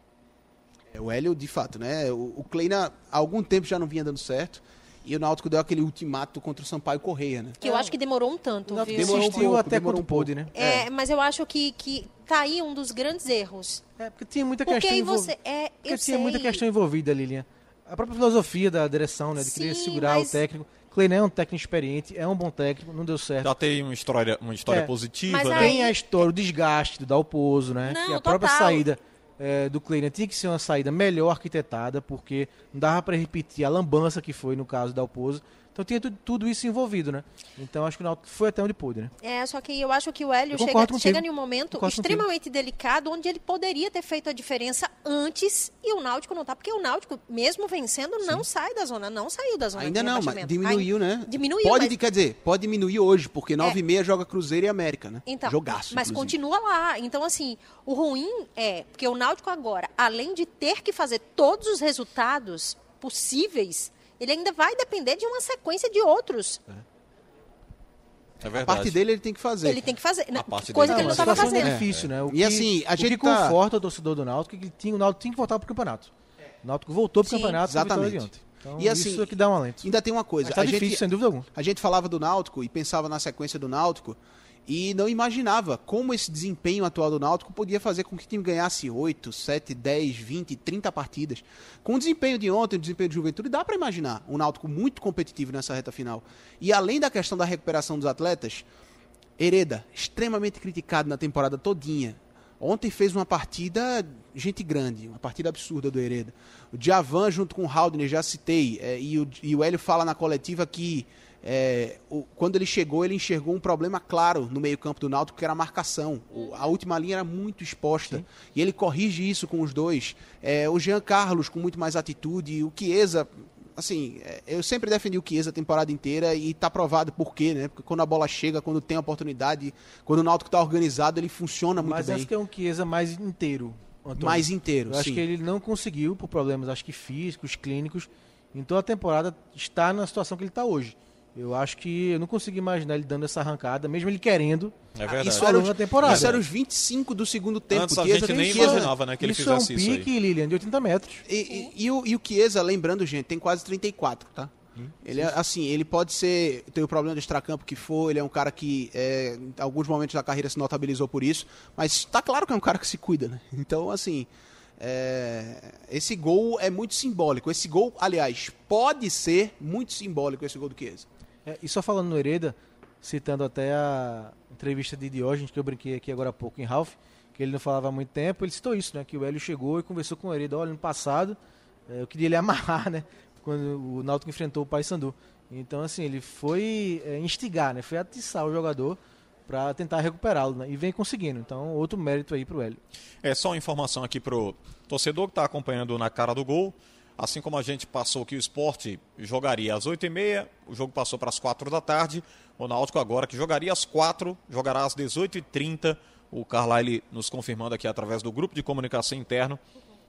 É, o Hélio, de fato, né? O, o Kleina há algum tempo já não vinha dando certo. E o Náutico deu aquele ultimato contra o Sampaio Correia, né? Que eu acho que demorou um tanto, viu? Demorou um pouco, até demorou quando um pouco. pôde, né? É, mas eu acho que, que tá aí um dos grandes erros. É, porque tinha muita Porque questão aí envol- você. É, Porque eu tinha sei. muita questão envolvida, Lilian. A própria filosofia da direção, né? De querer Sim, segurar mas- o técnico. Kleiner é um técnico experiente, é um bom técnico, não deu certo. Já tem uma história, uma história É. positiva, Mas né? aí- Tem a história, o desgaste do Dalpozo, né? Não, que a própria total. saída é, do Kleiner tinha que ser uma saída melhor arquitetada, porque não dava para repetir a lambança que foi no caso do Dalpozo. Então tinha tudo, tudo isso envolvido, né? Então acho que o Náutico foi até onde pôde, né? É, só que eu acho que o Hélio chega, chega em um momento Concordo contigo. extremamente delicado, onde ele poderia ter feito a diferença antes e o Náutico não tá. Porque o Náutico, mesmo vencendo, não sai da zona, não saiu da zona Ainda de não, mas diminuiu, né? Diminuiu, Pode, mas... quer dizer, pode diminuir hoje, porque 9 e meia joga Cruzeiro e América, né? Então, Jogaço, mas inclusive. continua lá. Então, assim, o ruim é porque o Náutico agora, além de ter que fazer todos os resultados possíveis, ele ainda vai depender de uma sequência de outros. É A verdade. parte dele ele tem que fazer. Ele tem que fazer. né, parte coisa dele que ele não a estava fazendo. é difícil, né? O E que, assim, a o gente que tá- conforta o torcedor do Náutico é que ele tinha, o Náutico tinha que voltar pro campeonato. O Náutico voltou pro Sim. campeonato com a Exatamente. ontem. Então, E assim, isso é que dá um alento. Ainda tem uma coisa. Mas tá a difícil, gente, sem dúvida alguma. A gente falava do Náutico e pensava na sequência do Náutico e não imaginava como esse desempenho atual do Náutico podia fazer com que o time ganhasse 8, 7, 10, 20, 30 partidas. Com o desempenho de ontem, o desempenho de Juventude, dá para imaginar um Náutico muito competitivo nessa reta final. E além da questão da recuperação dos atletas, Hereda, extremamente criticado na temporada todinha. Ontem fez uma partida gente grande, uma partida absurda do Hereda. O Djavan junto com o Haldner, já citei, é, e, o, e o Hélio fala na coletiva que é, o- quando ele chegou, ele enxergou um problema claro no meio campo do Náutico, que era a marcação. O- a última linha era muito exposta, e ele corrige isso com os dois. É, o Jean Carlos com muito mais atitude, o Chiesa... Assim, é, eu sempre defendi o Chiesa a temporada inteira e tá provado por quê, né? Porque quando a bola chega, quando tem oportunidade, quando o Náutico tá organizado, ele funciona muito Mas bem. acho que é um Chiesa mais inteiro. Antônio. mais inteiro. Eu acho sim. que ele não conseguiu, por problemas acho que físicos, clínicos, toda a temporada, estar na situação que ele está hoje. Eu acho que eu não consigo imaginar ele dando essa arrancada, mesmo ele querendo. É verdade. Isso era, os, da temporada. isso era os 25 do segundo tempo. Antes a Chiesa gente nem Chiesa- imaginava né, que ele isso é um fizesse isso aí. pique, Lilian, de 80 metros. E, e- e o, e o Chiesa, lembrando, gente, tem quase 34, tá? Ele é assim, ele pode ser. Tem o problema do extracampo que for, ele é um cara que é, em alguns momentos da carreira se notabilizou por isso, mas tá claro que é um cara que se cuida, né? Então, assim. é, esse gol é muito simbólico. Esse gol, aliás, pode ser muito simbólico esse gol do Chiesa. É, e só falando no Hereda, citando até a entrevista de Diógenes, que eu brinquei aqui agora há pouco em Ralph, que ele não falava há muito tempo, ele citou isso, né? Que o Hélio chegou e conversou com o Hereda, olha, no passado, é, eu queria ele amarrar, né? Quando o Náutico enfrentou o Paysandu. Então, assim, ele foi é, instigar, né? Foi atiçar o jogador para tentar recuperá-lo, né? E vem conseguindo. Então, outro mérito aí pro Hélio. É só uma informação aqui pro torcedor que está acompanhando na cara do gol. Assim como a gente passou que o esporte jogaria às 8h30, o jogo passou para as 4 da tarde. O Náutico agora que jogaria às 4, jogará às 18h30. O Carlyle nos confirmando aqui através do grupo de comunicação interno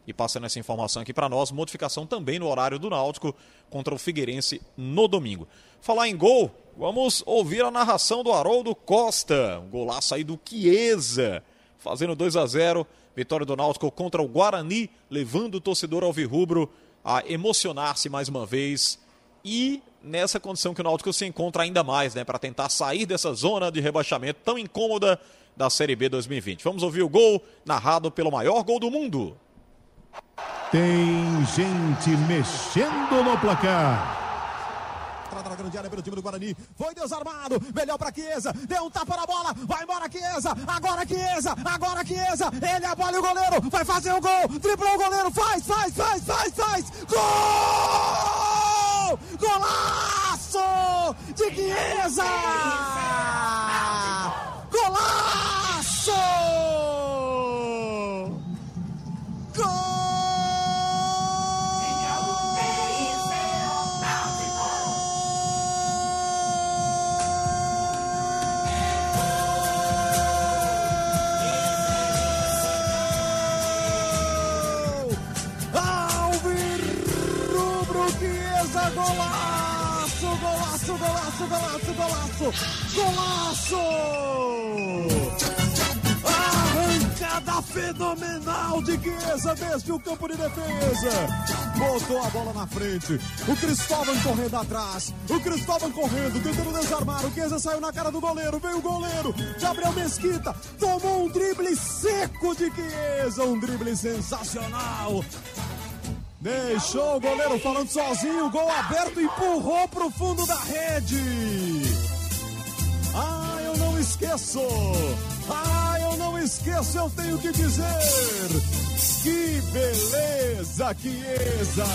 e passando essa informação aqui para nós. Modificação também no horário do Náutico contra o Figueirense no domingo. Falar em gol, vamos ouvir a narração do Haroldo Costa. Um golaço aí do Chiesa, fazendo 2 a 0 Vitória do Náutico contra o Guarani, levando o torcedor alvirrubro a emocionar-se mais uma vez. E nessa condição que o Náutico se encontra ainda mais, né? Para tentar sair dessa zona de rebaixamento tão incômoda da Série B 2020. Vamos ouvir o gol narrado pelo maior gol do mundo. Tem gente mexendo no placar. Entrada na grande área pelo time do Guarani. Foi desarmado. Melhor para Chiesa. Deu um tapa na bola. Vai embora Chiesa. Agora Chiesa. Agora Chiesa. Ele abole o goleiro. Vai fazer o gol. Driblou o goleiro. Faz, faz, faz, faz, faz. Gol! Golaço de Chiesa! Golaço! Golaço, golaço! Arrancada fenomenal de Chiesa desde o campo de defesa. Botou a bola na frente. O Cristóvão correndo atrás. O Cristóvão correndo, tentando desarmar. O Chiesa saiu na cara do goleiro. Veio o goleiro. Gabriel Mesquita tomou um drible seco de Chiesa. Um drible sensacional. Deixou o goleiro falando sozinho, gol aberto, empurrou pro fundo da rede. Ah, eu não esqueço. Ah, eu não esqueço, eu tenho que dizer. Que beleza, Chiesa.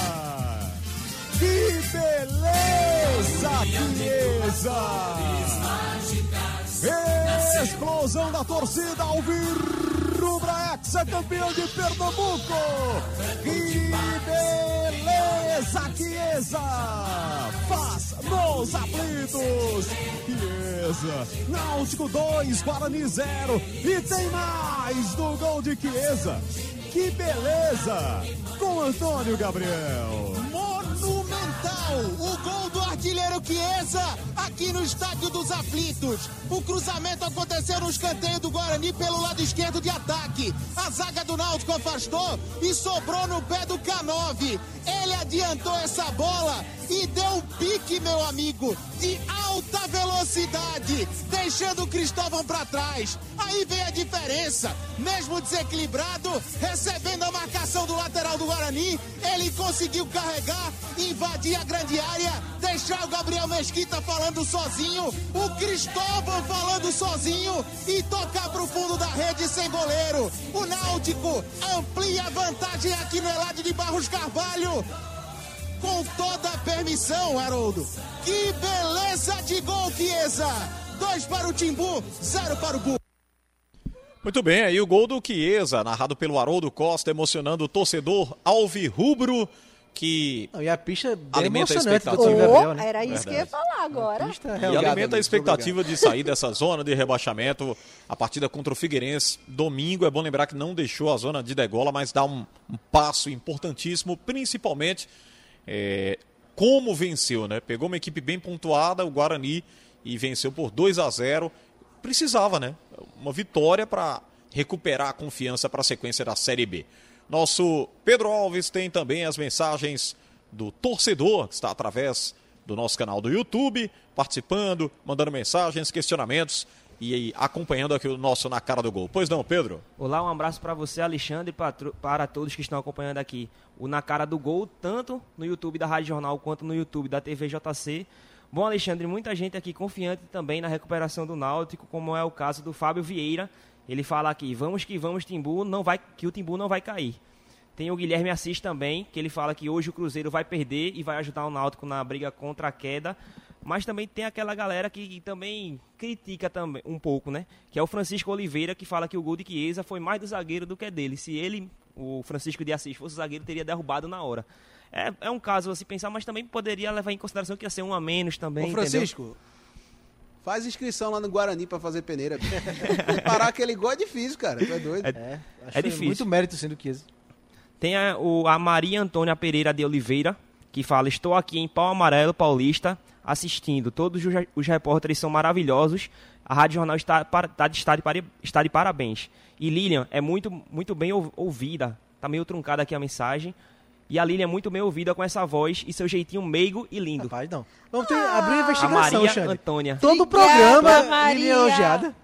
Que beleza, Chiesa. Explosão da torcida ao Rubra ex-campeão de Pernambuco. Que beleza, Chiesa. Faz nos aflitos. Chiesa. Náutico 2, Guarani 0. E tem mais do gol de Chiesa. Que beleza. Com Antônio Gabriel. Monumental! O gol artilheiro Chiesa aqui no Estádio dos Aflitos. O cruzamento aconteceu no escanteio do Guarani pelo lado esquerdo de ataque. A zaga do Náutico afastou e sobrou no pé do K9. Ele adiantou essa bola e deu um pique, meu amigo, de alta velocidade, deixando o Cristóvão para trás. Aí vem a diferença. Mesmo desequilibrado, recebendo a marcação do lateral do Guarani, ele conseguiu carregar, invadir a grande área, deixar o Gabriel Mesquita falando sozinho, o Cristóvão falando sozinho e tocar pro fundo da rede sem goleiro. O Náutico amplia a vantagem aqui no Elade de Barros Carvalho com toda a permissão, Haroldo. Que beleza de gol, Chiesa! Dois para o Timbu, zero para o Bu. Muito bem, aí o gol do Chiesa, narrado pelo Haroldo Costa, emocionando o torcedor alvirrubro que Não, e a pista é Alimenta a expectativa. Oh, Gabriel, né? era isso que eu ia falar agora. A pista E alimenta a expectativa de sair dessa zona de rebaixamento. A partida contra o Figueirense, domingo, é bom lembrar que não deixou a zona de degola, mas dá um, um passo importantíssimo, principalmente é, como venceu, né? Pegou uma equipe bem pontuada, o Guarani, e venceu por 2 a 0 Precisava, né? Uma vitória para recuperar a confiança para a sequência da Série B. Nosso Pedro Alves tem também as mensagens do torcedor, que está através do nosso canal do YouTube, participando, mandando mensagens, questionamentos e acompanhando aqui o nosso Na Cara do Gol. Pois não, Pedro? Olá, um abraço para você, Alexandre, para todos que estão acompanhando aqui o Na Cara do Gol, tanto no YouTube da Rádio Jornal quanto no YouTube da TV JC. Bom, Alexandre, muita gente aqui confiante também na recuperação do Náutico, como é o caso do Fábio Vieira. Ele fala aqui: "Vamos que vamos, Timbu, não vai que o Timbu não vai cair". Tem o Guilherme Assis também, que ele fala que hoje o Cruzeiro vai perder e vai ajudar o Náutico na briga contra a queda. Mas também tem aquela galera que, que também critica também um pouco, né? Que é o Francisco Oliveira, que fala que o gol de Chiesa foi mais do zagueiro do que dele. Se ele, o Francisco de Assis, fosse zagueiro, teria derrubado na hora. É, é um caso a se pensar, mas também poderia levar em consideração que ia ser um a menos também, Ô, entendeu? Faz inscrição lá no Guarani pra fazer peneira. Parar aquele gol é difícil, cara. Tu é doido. É, acho É que foi difícil. Muito mérito sendo Chiesa. Tem a, o- a Maria Antônia Pereira de Oliveira, que fala: Estou aqui em Pau Amarelo Paulista assistindo. Todos os, os repórteres são maravilhosos. A Rádio Jornal está, para- tá de- está, de, está de parabéns. E Lilian é muito, muito bem ou- ouvida. Tá meio truncada aqui a mensagem. E a Lilian é muito bem ouvida com essa voz e seu jeitinho meigo e lindo. Rapaz, não. Vamos ter, abrir uma A investigação, Maria Xande. Antônia. Todo Obrigada, programa Maria. ele é elogiada.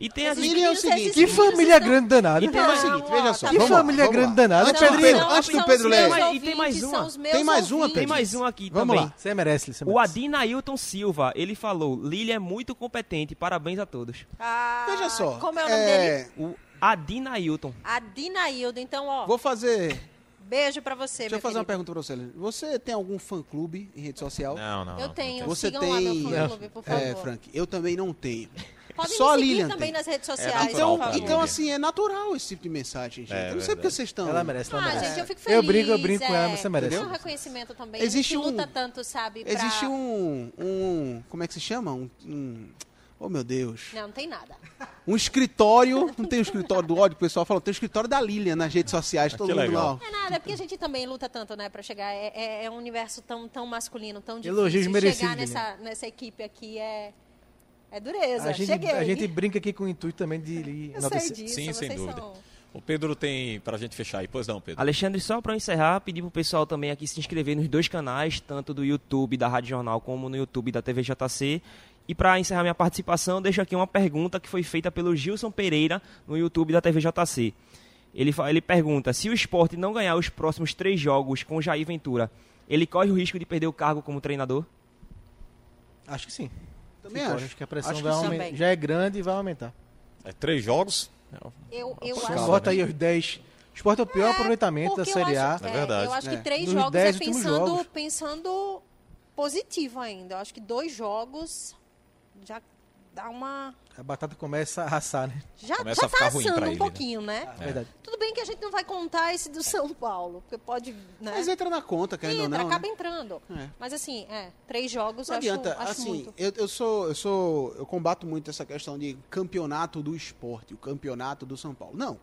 E tem as Lilian é o seguinte, Que estão- família grande danada. E tem É o mais- seguinte, veja só. Que vamos família vamos lá. grande danada. Antes, Não, do Pedro, são- antes do Pedro ler. e tem mais uma. Tem mais uma, ouvintes. Tem Pedro? mais um aqui Vamos também. lá. Você merece, você O merece. Adinailton Silva, ele falou: Lilian é muito competente, parabéns a todos. Ah, Veja só. Como é o nome dele? é, O Adinailton. Adinaildo. Então, ó, Vou fazer. Beijo pra você, Deixa eu fazer uma querido. pergunta pra você. Você tem algum fã-clube em rede social? Não, não. Eu não. tenho. Você Sigam tem. lá meu fã-clube, por favor. É, Frank, eu também não tenho. Podem Só a me seguir Lilian também tem. nas redes sociais, natural, por Então, então, assim, é natural esse tipo de mensagem, gente. É, eu não sei porque vocês estão. Ela merece, ela Ah, merece. gente, eu fico feliz. Eu brinco, eu brinco com ela, é. mas você merece. É um reconhecimento também. Existe a gente um- luta tanto, sabe, pra... Existe um, um. Como é que se chama? Um. um oh, meu Deus. Não, não tem nada. Um escritório. Não tem um escritório do ódio, o pessoal fala. Tem o escritório da Lilian nas redes sociais. Todo que mundo legal. lá. Não é nada, é porque a gente também luta tanto, né, pra chegar. É, é- é um universo tão, tão masculino, tão difícil. Elogios merecidos, Chegar Lilian. nessa, nessa equipe aqui é, é dureza. A gente, Cheguei. a gente brinca aqui com o intuito também de Eu sei disso, Sim, sem dúvida. são... O Pedro tem pra gente fechar aí. Pois não, Pedro. Alexandre, só para encerrar, pedir pro pessoal também aqui se inscrever nos dois canais, tanto do YouTube da Rádio Jornal como no YouTube da TV JC. E para encerrar minha participação, deixo aqui uma pergunta que foi feita pelo Gilson Pereira no YouTube da TV JC. Ele, ele pergunta: se o esporte não ganhar os próximos três jogos com Jair Ventura, ele corre o risco de perder o cargo como treinador? Acho que sim. Também Ficou, acho. que a pressão Acho vai que aumentar. Já é grande e vai aumentar. É três jogos. Eu, eu Só acho... Bota aí os 10. O esporte é o pior aproveitamento da Série A. acho- É verdade. Eu acho que É. três Nos jogos é dez pensando, jogos. pensando positivo ainda. Eu acho que dois jogos já dá uma... A batata começa a assar, né? Já, Começa já a ficar tá assando ele, um né? pouquinho, né? É. Verdade. Tudo bem que a gente não vai contar esse do São Paulo, porque pode, né? Mas entra na conta, querendo ou Entra, não. acaba né? entrando. É. Mas assim, é, três jogos Não eu acho, adianta, acho assim, muito. eu, eu sou, eu sou, eu combato muito essa questão de campeonato do esporte, o campeonato do São Paulo. Não,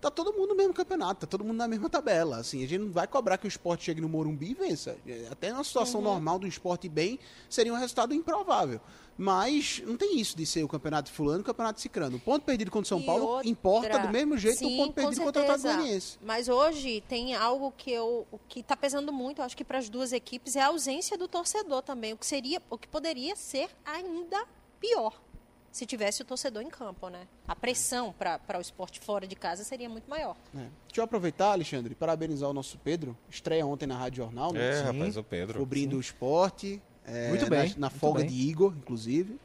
tá todo mundo no mesmo campeonato, tá todo mundo na mesma tabela. Assim, a gente não vai cobrar que o esporte chegue no Morumbi e vença. É, Até numa Uhum. situação normal do esporte bem, seria um resultado improvável. Mas não tem isso de ser o campeonato fulano e o campeonato cicrano. O ponto perdido contra o São E Paulo outra- importa do mesmo jeito Sim, o ponto perdido contra o Atlético. Goianiense. Mas hoje tem algo que eu que está pesando muito, acho que para as duas equipes é a ausência do torcedor também, o que seria, o que poderia ser ainda pior se tivesse o torcedor em campo, né? A pressão para o esporte fora de casa seria muito maior. É. Deixa eu aproveitar, Alexandre, parabenizar o nosso Pedro. Estreia ontem na Rádio Jornal, né? É, Sim. rapaz, o Pedro. cobrindo o esporte. é, Muito bem, Na, na folga bem. de Igor, inclusive.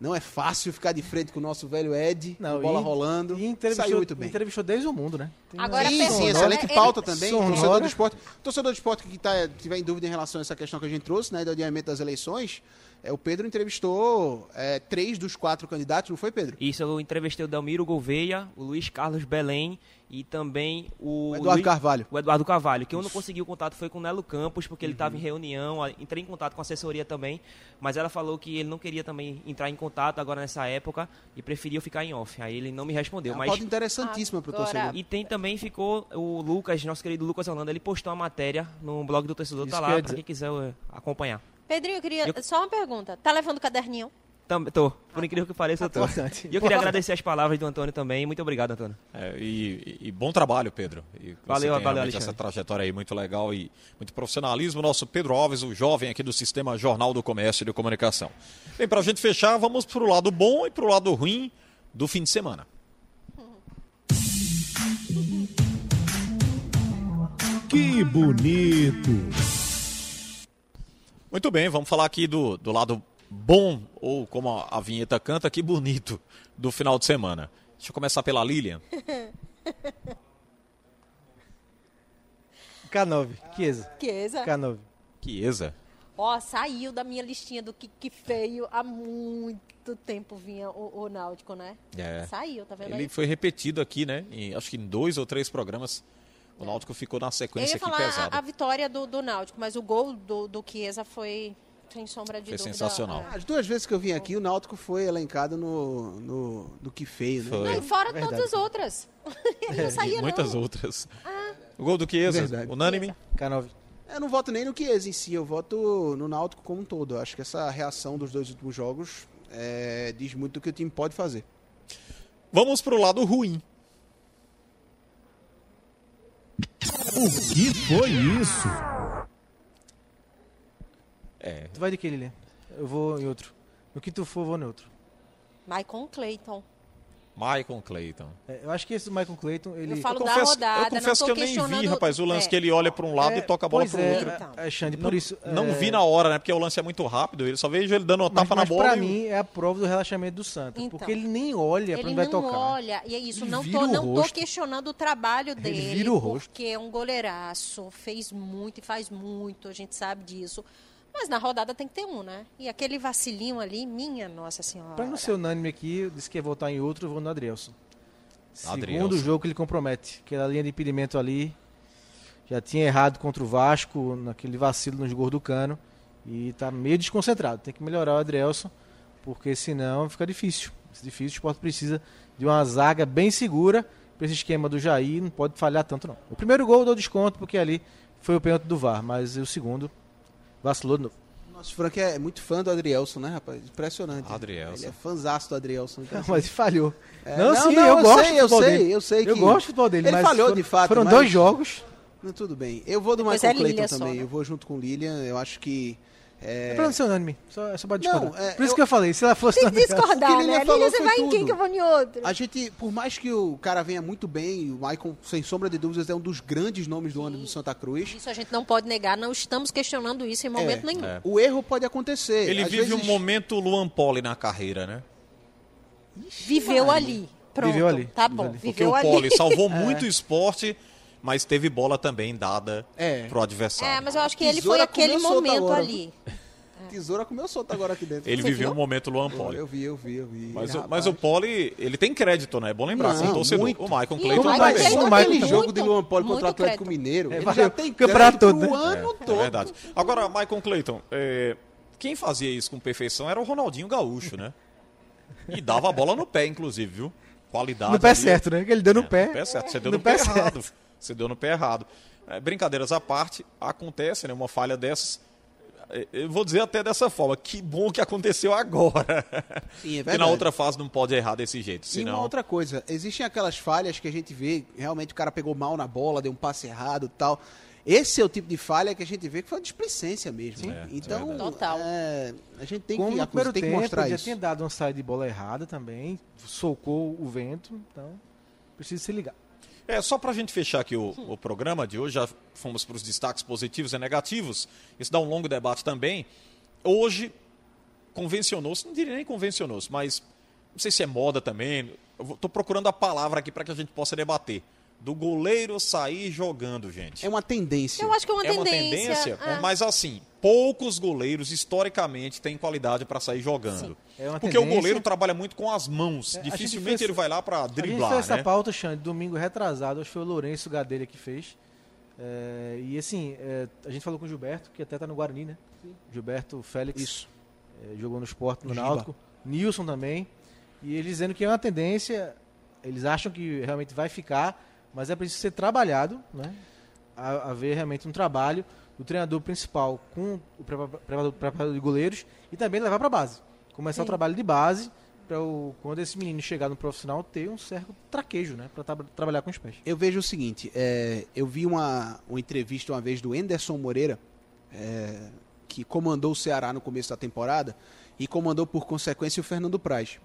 Não é fácil ficar de frente com o nosso velho Ed, Não, bola e- rolando. E entrevistou, Saiu muito bem. entrevistou desde o mundo, né? Agora, Sim, sim, né? excelente Ele- pauta também. Sonora. Torcedor do esporte, torcedor do esporte que tá, tiver em dúvida em relação a essa questão que a gente trouxe, né, do adiamento das eleições, é, o Pedro entrevistou é, três dos quatro candidatos, não foi, Pedro? Isso, eu entrevistei o Delmiro Gouveia, o Luiz Carlos Belém e também o... O Eduardo Luiz- Carvalho. O Eduardo Carvalho, que eu não consegui o contato foi com o Nelo Campos, porque ele estava Uhum. em reunião, entrei em contato com a assessoria também, mas ela falou que ele não queria também entrar em contato agora nessa época e preferiu ficar em off. Aí ele não me respondeu, É uma mas... pauta interessantíssima para o torcedor. E tem também ficou o Lucas, nosso querido Lucas Holanda, ele postou a matéria no blog do torcedor, Isso tá lá, pra dizer. quem quiser eh, acompanhar. Pedrinho, eu queria. Eu- Só uma pergunta. Tá levando caderninho? Também tô, por incrível que pareça, eu tô. E eu queria agradecer as palavras do Antônio também. Muito obrigado, Antônio. É, e, e bom trabalho, Pedro. E Valeu, tem valeu, Alexandre. essa trajetória aí muito legal e muito profissionalismo. Nosso Pedro Alves, o jovem aqui do Sistema Jornal do Comércio e de Comunicação. Bem, para a gente fechar, vamos para o lado bom e para o lado ruim do fim de semana. Que bonito. Muito bem, vamos falar aqui do, do lado bom, ou como a, a vinheta canta, que bonito, do final de semana. Deixa eu começar pela Lilian. K9, Chiesa. Chiesa. K9. Chiesa. Ó, saiu da minha listinha do que, que feio há muito tempo vinha o, o Náutico, né? É. Saiu, tá vendo Ele aí? foi repetido aqui, né? Em, acho que em dois ou três programas. O Náutico ficou na Eu sequência ia aqui pesada. a, a vitória do, do Náutico, mas o gol do, do Chiesa foi sem sombra de Foi dúvida. sensacional. é. As duas vezes que eu vim aqui, o Náutico foi elencado no, no, no que feio, né? Foi. Não, e fora Verdade. todas as outras. Ele não saía, muitas não. outras. O gol do Chiesa, Verdade. unânime. K9. Eu não voto nem no Chiesa em si, eu voto no Náutico como um todo. Eu acho que essa reação dos dois últimos jogos é, diz muito do que o time pode fazer. Vamos pro lado ruim. O que foi isso? É, Tu vai de que, Lilian? Eu vou em outro. No que tu for, eu vou em outro. Michael Clayton. Maicon Clayton. É, eu acho que esse Michael Clayton, ele... Eu falo Eu da confesso, rodada, eu confesso não que eu nem vi, rapaz, o lance é. que ele olha para um lado É, e toca a bola pois pro é, outro. Então. é, Xande, Não, por isso... não é, vi na hora, né? Porque o lance é muito rápido. Ele só vejo ele dando uma Mas, tapa na mas bola. pra e o- mim é a prova do relaxamento do Santa. Então. porque ele nem olha pra Ele onde vai não tocar. olha, e é isso, Ele não tô, o não tô questionando o trabalho dele, vira o rosto. porque é um goleiraço, fez muito e faz muito, a gente sabe disso. Mas na rodada tem que ter um, né? E aquele vacilinho ali, minha nossa senhora. Pra não ser unânime aqui, disse que ia votar em outro, eu vou no Adrielson. Segundo Adrielson. jogo que ele compromete. Aquela linha de impedimento ali. Já tinha errado contra o Vasco, naquele vacilo nos gols do Cano. E tá meio desconcentrado. Tem que melhorar o Adrielson, porque senão fica difícil. Fica difícil, o esporte precisa de uma zaga bem segura para esse esquema do Jair. Não pode falhar tanto, não. O primeiro gol eu dou desconto, porque ali foi o pênalti do VAR. Mas o segundo vacilou de novo. Nosso Frank é muito fã do Adrielson, né, rapaz? Impressionante. Adrielson. Ele é fãzaço do Adrielson. então, assim, Mas falhou. É, não, não, sim, não, eu, eu gosto sei, do eu sei, dele. eu sei Eu que gosto do futebol dele, ele mas falhou foram, de fato, Foram mas- dois jogos. Não, tudo bem. Eu vou do Michael é Clayton Lilian só, também. né? Eu vou junto com o Lilian. Eu acho que. É... É pra não ser unânime. Só, é só Não, discordar. é, Por isso eu- que eu falei, se ela fosse Tem que discordar, que Lilian né? falou Lilian, você vai em quem tudo. que eu vou em outro? A gente, por mais que o cara venha muito bem, o Maicon, sem sombra de dúvidas, é um dos grandes nomes do ano do Santa Cruz. Isso a gente não pode negar, não estamos questionando isso em momento É, nenhum. é. O erro pode acontecer. Ele Às vive vezes- um momento Luan Poli na carreira, né? Viveu ali. Pronto. Viveu ali, Tá viveu bom, ali. Porque viveu o ali. Poli salvou muito o esporte, mas teve bola também dada É. pro adversário. É, mas eu acho que ele foi aquele momento ali. Tesoura comeu solto agora aqui dentro. Ele Você viveu viu? um momento Luan Eu, Poli. eu vi, eu vi, eu vi. Mas, o, mas o Poli, ele tem crédito, né? É bom lembrar, Não, sem torcedor. muito. O Maicon E Clayton o Michael também. Clayton- Só Michael aquele tá- jogo de Luan Poli contra o Atlético crédito. Mineiro. É, ele já tem o campeonato crédito todo, o né? ano É, todo. é verdade. Agora, Maicon Clayton, é, quem fazia isso com perfeição era o Ronaldinho Gaúcho, né? E dava a bola no pé, inclusive, viu? Qualidade. No pé ali. certo, né? Que ele deu no É, pé. No pé certo. Você deu No no, pé, pé certo. Você deu no pé errado. É, brincadeiras à parte, acontece, né? Uma falha dessas. É, Eu vou dizer até dessa forma, que bom que aconteceu agora. Sim, é Porque na verdade. outra fase não pode errar desse jeito, E uma senão... outra coisa, existem aquelas falhas que a gente vê, realmente o cara pegou mal na bola, deu um passe errado e tal. Esse é o tipo de falha que a gente vê que foi uma displicência mesmo. É, é então, verdade. Total. é, a gente tem Como que, no primeiro tem que tempo, mostrar ele já isso. tinha dado uma saída de bola errada também. Socou o vento, então precisa se ligar. É, só pra gente fechar aqui o, o programa de hoje, já fomos para os destaques positivos e negativos. Isso dá um longo debate também. Hoje, convencionou-se, não diria nem convencionou-se, mas não sei se é moda também. Tô procurando a palavra aqui para que a gente possa debater. Do goleiro sair jogando, gente. É uma tendência. Eu acho que é uma é uma tendência. tendência, é. mas assim, poucos goleiros historicamente têm qualidade para sair jogando. É uma Porque o tendência. goleiro trabalha muito com as mãos. É, Dificilmente fez- ele vai lá para A gente driblar, fez essa né? pauta, Xande, domingo retrasado, acho que foi o Lourenço Gadelha que fez. É, e assim, é, a gente falou com o Gilberto, que até tá no Guarani, né? Gilberto Félix. Isso. é, jogou no esporte, no Giba. Náutico. Nilson também. E eles dizendo que é uma tendência, eles acham que realmente vai ficar, mas é preciso ser trabalhado, né? A- Haver realmente um trabalho do treinador principal com o prepa- preparador, preparador de goleiros e também levar para base. Começar o trabalho de base para quando esse menino chegar no profissional ter um certo traquejo, né? Para trabalhar com os pés. Eu vejo o seguinte, é, eu vi uma, uma entrevista uma vez do Enderson Moreira, é, que comandou o Ceará no começo da temporada, e comandou por consequência o Fernando Praz.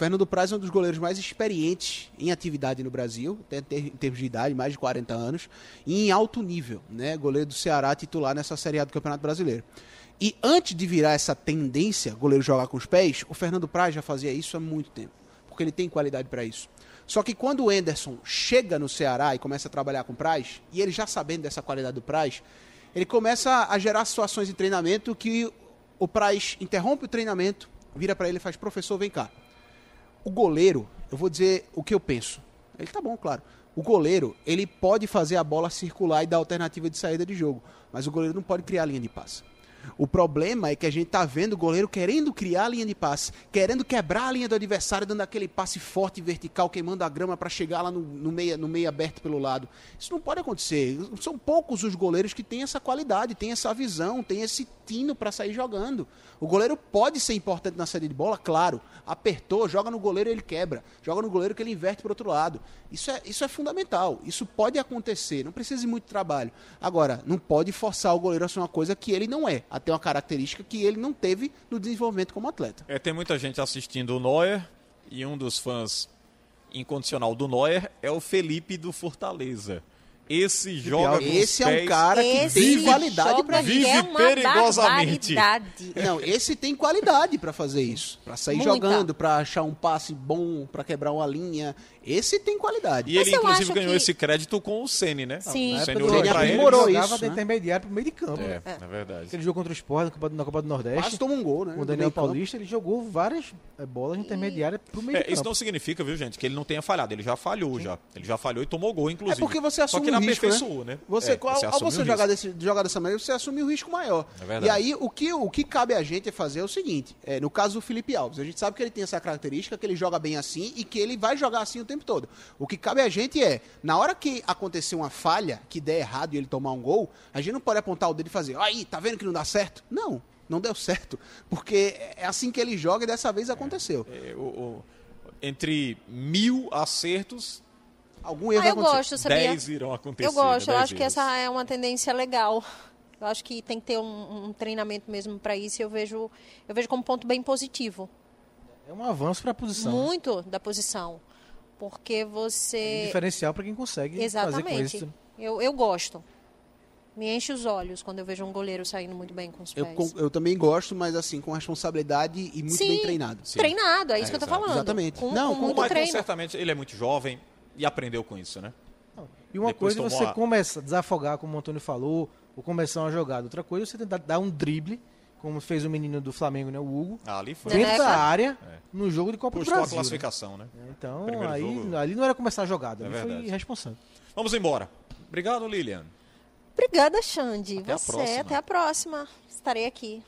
Fernando Praz é um dos goleiros mais experientes em atividade no Brasil, em termos de idade, mais de 40 anos, e em alto nível, né? Goleiro do Ceará titular nessa Série A do Campeonato Brasileiro. E antes de virar essa tendência, goleiro jogar com os pés, o Fernando Praz já fazia isso há muito tempo, porque ele tem qualidade para isso. Só que quando o Enderson chega no Ceará e começa a trabalhar com o Praz, e ele já sabendo dessa qualidade do Praz, ele começa a gerar situações de treinamento que o Praz interrompe o treinamento, vira para ele e faz: professor, vem cá. O goleiro, eu vou dizer o que eu penso. Ele tá bom, claro. O goleiro, ele pode fazer a bola circular e dar alternativa de saída de jogo, mas o goleiro não pode criar linha de passe. O problema é que a gente tá vendo o goleiro querendo criar a linha de passe, querendo quebrar a linha do adversário, dando aquele passe forte e vertical, queimando a grama para chegar lá no, no, meio, no meio aberto pelo lado. Isso não pode acontecer. São poucos os goleiros que têm essa qualidade, têm essa visão, têm esse tino para sair jogando. O goleiro pode ser importante na saída de bola, claro. Apertou, joga no goleiro ele quebra. Joga no goleiro que ele inverte para outro lado. Isso é, isso é fundamental. Isso pode acontecer. Não precisa de muito trabalho. Agora, não pode forçar o goleiro a ser uma coisa que ele não é. A ter uma característica que ele não teve no desenvolvimento como atleta. É, tem muita gente assistindo o Neuer e um dos fãs incondicional do Neuer é o Felipe do Fortaleza. Esse joga com Esse é um cara que Esse tem qualidade para Vive é perigosamente. barbaridade. Não, esse tem qualidade pra fazer isso, Pra sair Muita. jogando, pra achar um passe bom, pra quebrar uma linha. Esse tem qualidade. E ele, Mas eu inclusive, ganhou que- esse crédito com o Ceni, né? Sim. O época olhou ele ele. aprimorou ele isso, jogava de né? intermediário pro meio de campo. É, é verdade. Ele jogou contra o Sport na Copa, na Copa do Nordeste. Quase toma um gol, né? O do Daniel. Paulista, ele jogou várias eh, bolas intermediárias pro meio É, de campo. isso não significa, viu, gente, que ele não tenha falhado. Ele já falhou, já. Ele já falhou e tomou gol, É inclusive. porque você Só assume que ele o risco, aperfeiçoou, né? né? Você, É, ao, ao assume você jogar, desse, jogar dessa maneira, você assume o risco maior. É verdade. e aí, o que, o que cabe a gente é fazer é o seguinte. é, no caso do Felipe Alves, a gente sabe que ele tem essa característica, que ele joga bem assim e que ele vai jogar assim o tempo todo. O que cabe a gente é, na hora que acontecer uma falha, que der errado e ele tomar um gol, a gente não pode apontar o dedo e fazer, aí, tá vendo que não dá certo? Não, não deu certo. Porque é assim que ele joga e dessa vez aconteceu. É, o- o- entre mil acertos, Algum erro Ah, eu gosto, sabia? dez irão acontecer. Eu gosto, né? eu acho que essa é uma tendência legal. Eu acho que tem que ter um, um treinamento mesmo para isso. e Eu vejo, eu vejo como ponto bem positivo, É um avanço para a posição. muito da posição, porque Um você diferencial para quem consegue fazer com exatamente. isso. Eu, eu gosto. Me enche os olhos quando eu vejo um goleiro saindo muito bem com os Eu, pés. com- eu também gosto, mas assim, com responsabilidade e muito Sim, bem treinado. Treinado, é isso É, que eu tô falando. Exatamente. Com, Não, com com O muito Michael, treino. certamente, ele é muito jovem e aprendeu com isso, né? E uma Depois coisa é você a- começa a desafogar, como o Antônio falou, ou começar uma jogada. Outra coisa é você tentar dar um drible, como fez o menino do Flamengo, né, o Hugo, Ah, ali foi. Dentro da área, É. no jogo de Copa do a Brasil. né? classificação, né? Então, Primeiro aí, jogo. ali não era começar a jogada, É ali foi irresponsável. Vamos embora. Obrigado, Lilian. Obrigada, Xande. Até a Você, próxima. até a próxima. Estarei aqui.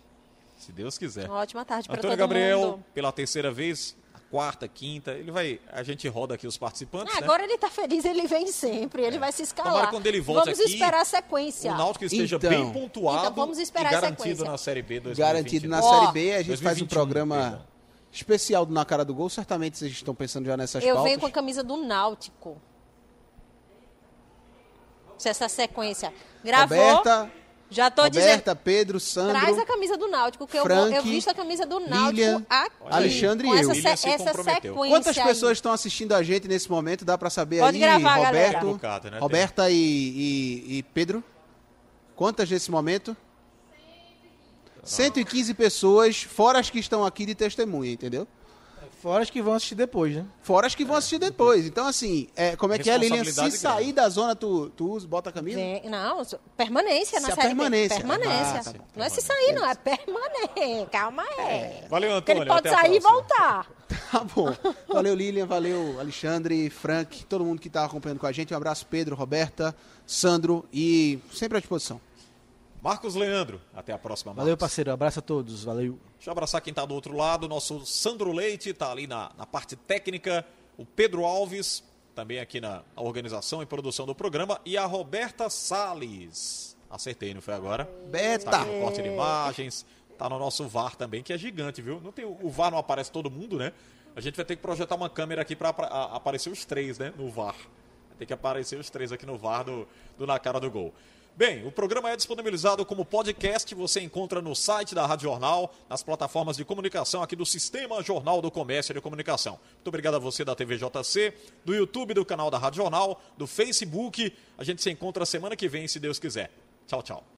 Se Deus quiser. Uma ótima tarde para todo Antônio Gabriel, mundo. pela terceira vez, a quarta, quinta, ele vai. A gente roda aqui os participantes, Ah, né? agora ele tá feliz, ele vem sempre, ele vai se escalar. Tomara quando ele volte vamos aqui, esperar a sequência. O Náutico esteja Então. bem pontuado Então, vamos esperar e a garantido sequência. na Série B 2020. Garantido na Ó, Série B, a gente faz um 2021, programa perdão. especial do Na Cara do Gol. Certamente vocês estão pensando já nessas Eu pautas. venho com a camisa do Náutico. Se essa sequência. Gravou? Roberta, já tô Roberta, Pedro, Sandro, dizendo. Traz a camisa do Náutico, que eu, Frank, eu visto a camisa do Náutico Lilian, aqui. Alexandre com e eu. essa, se- essa sequência. Quantas aí. pessoas estão assistindo a gente nesse momento? Dá pra saber Pode aí, gravar, Roberto, galera. Bocado, né? Roberta e, e- e Pedro? Quantas nesse momento? 115 pessoas, fora as que estão aqui de testemunha, entendeu? Fora as que vão assistir depois, né? Fora as que vão assistir depois. Então, assim, é, como é que é, Lilian? Se sair grande. da zona, tu, tu usa- bota a camisa? Vem- não, permanência Se na a série B. permanência. Permanência. Ah, tá bom. não é se sair, não, é permanência. Calma aí. Valeu, Porque ele Antônio. pode sair e voltar. Tá bom. Valeu, Lilian. Valeu, Alexandre, Frank, todo mundo que tá acompanhando com a gente. Um abraço, Pedro, Roberta, Sandro e sempre à disposição. Marcos Leandro. Até a próxima, Valeu, Marcos. parceiro. Abraço a todos. Valeu. Deixa eu abraçar quem está do outro lado. Nosso Sandro Leite está ali na, na parte técnica. O Pedro Alves, também aqui na organização e produção do programa. E a Roberta Salles. Acertei, não foi agora? Beta. Tá no corte de imagens. Tá no nosso VAR também, que é gigante, viu? Não tem, o VAR não aparece todo mundo, né? A gente vai ter que projetar uma câmera aqui para aparecer os três, né? No VAR. Vai ter que aparecer os três aqui no VAR do, do Na Cara do Gol. Bem, o programa é disponibilizado como podcast, você encontra no site da Rádio Jornal, nas plataformas de comunicação aqui do Sistema Jornal do Comércio e de Comunicação. Muito obrigado a você da TVJC, do YouTube do canal da Rádio Jornal, do Facebook. A gente se encontra semana que vem, se Deus quiser. Tchau, tchau.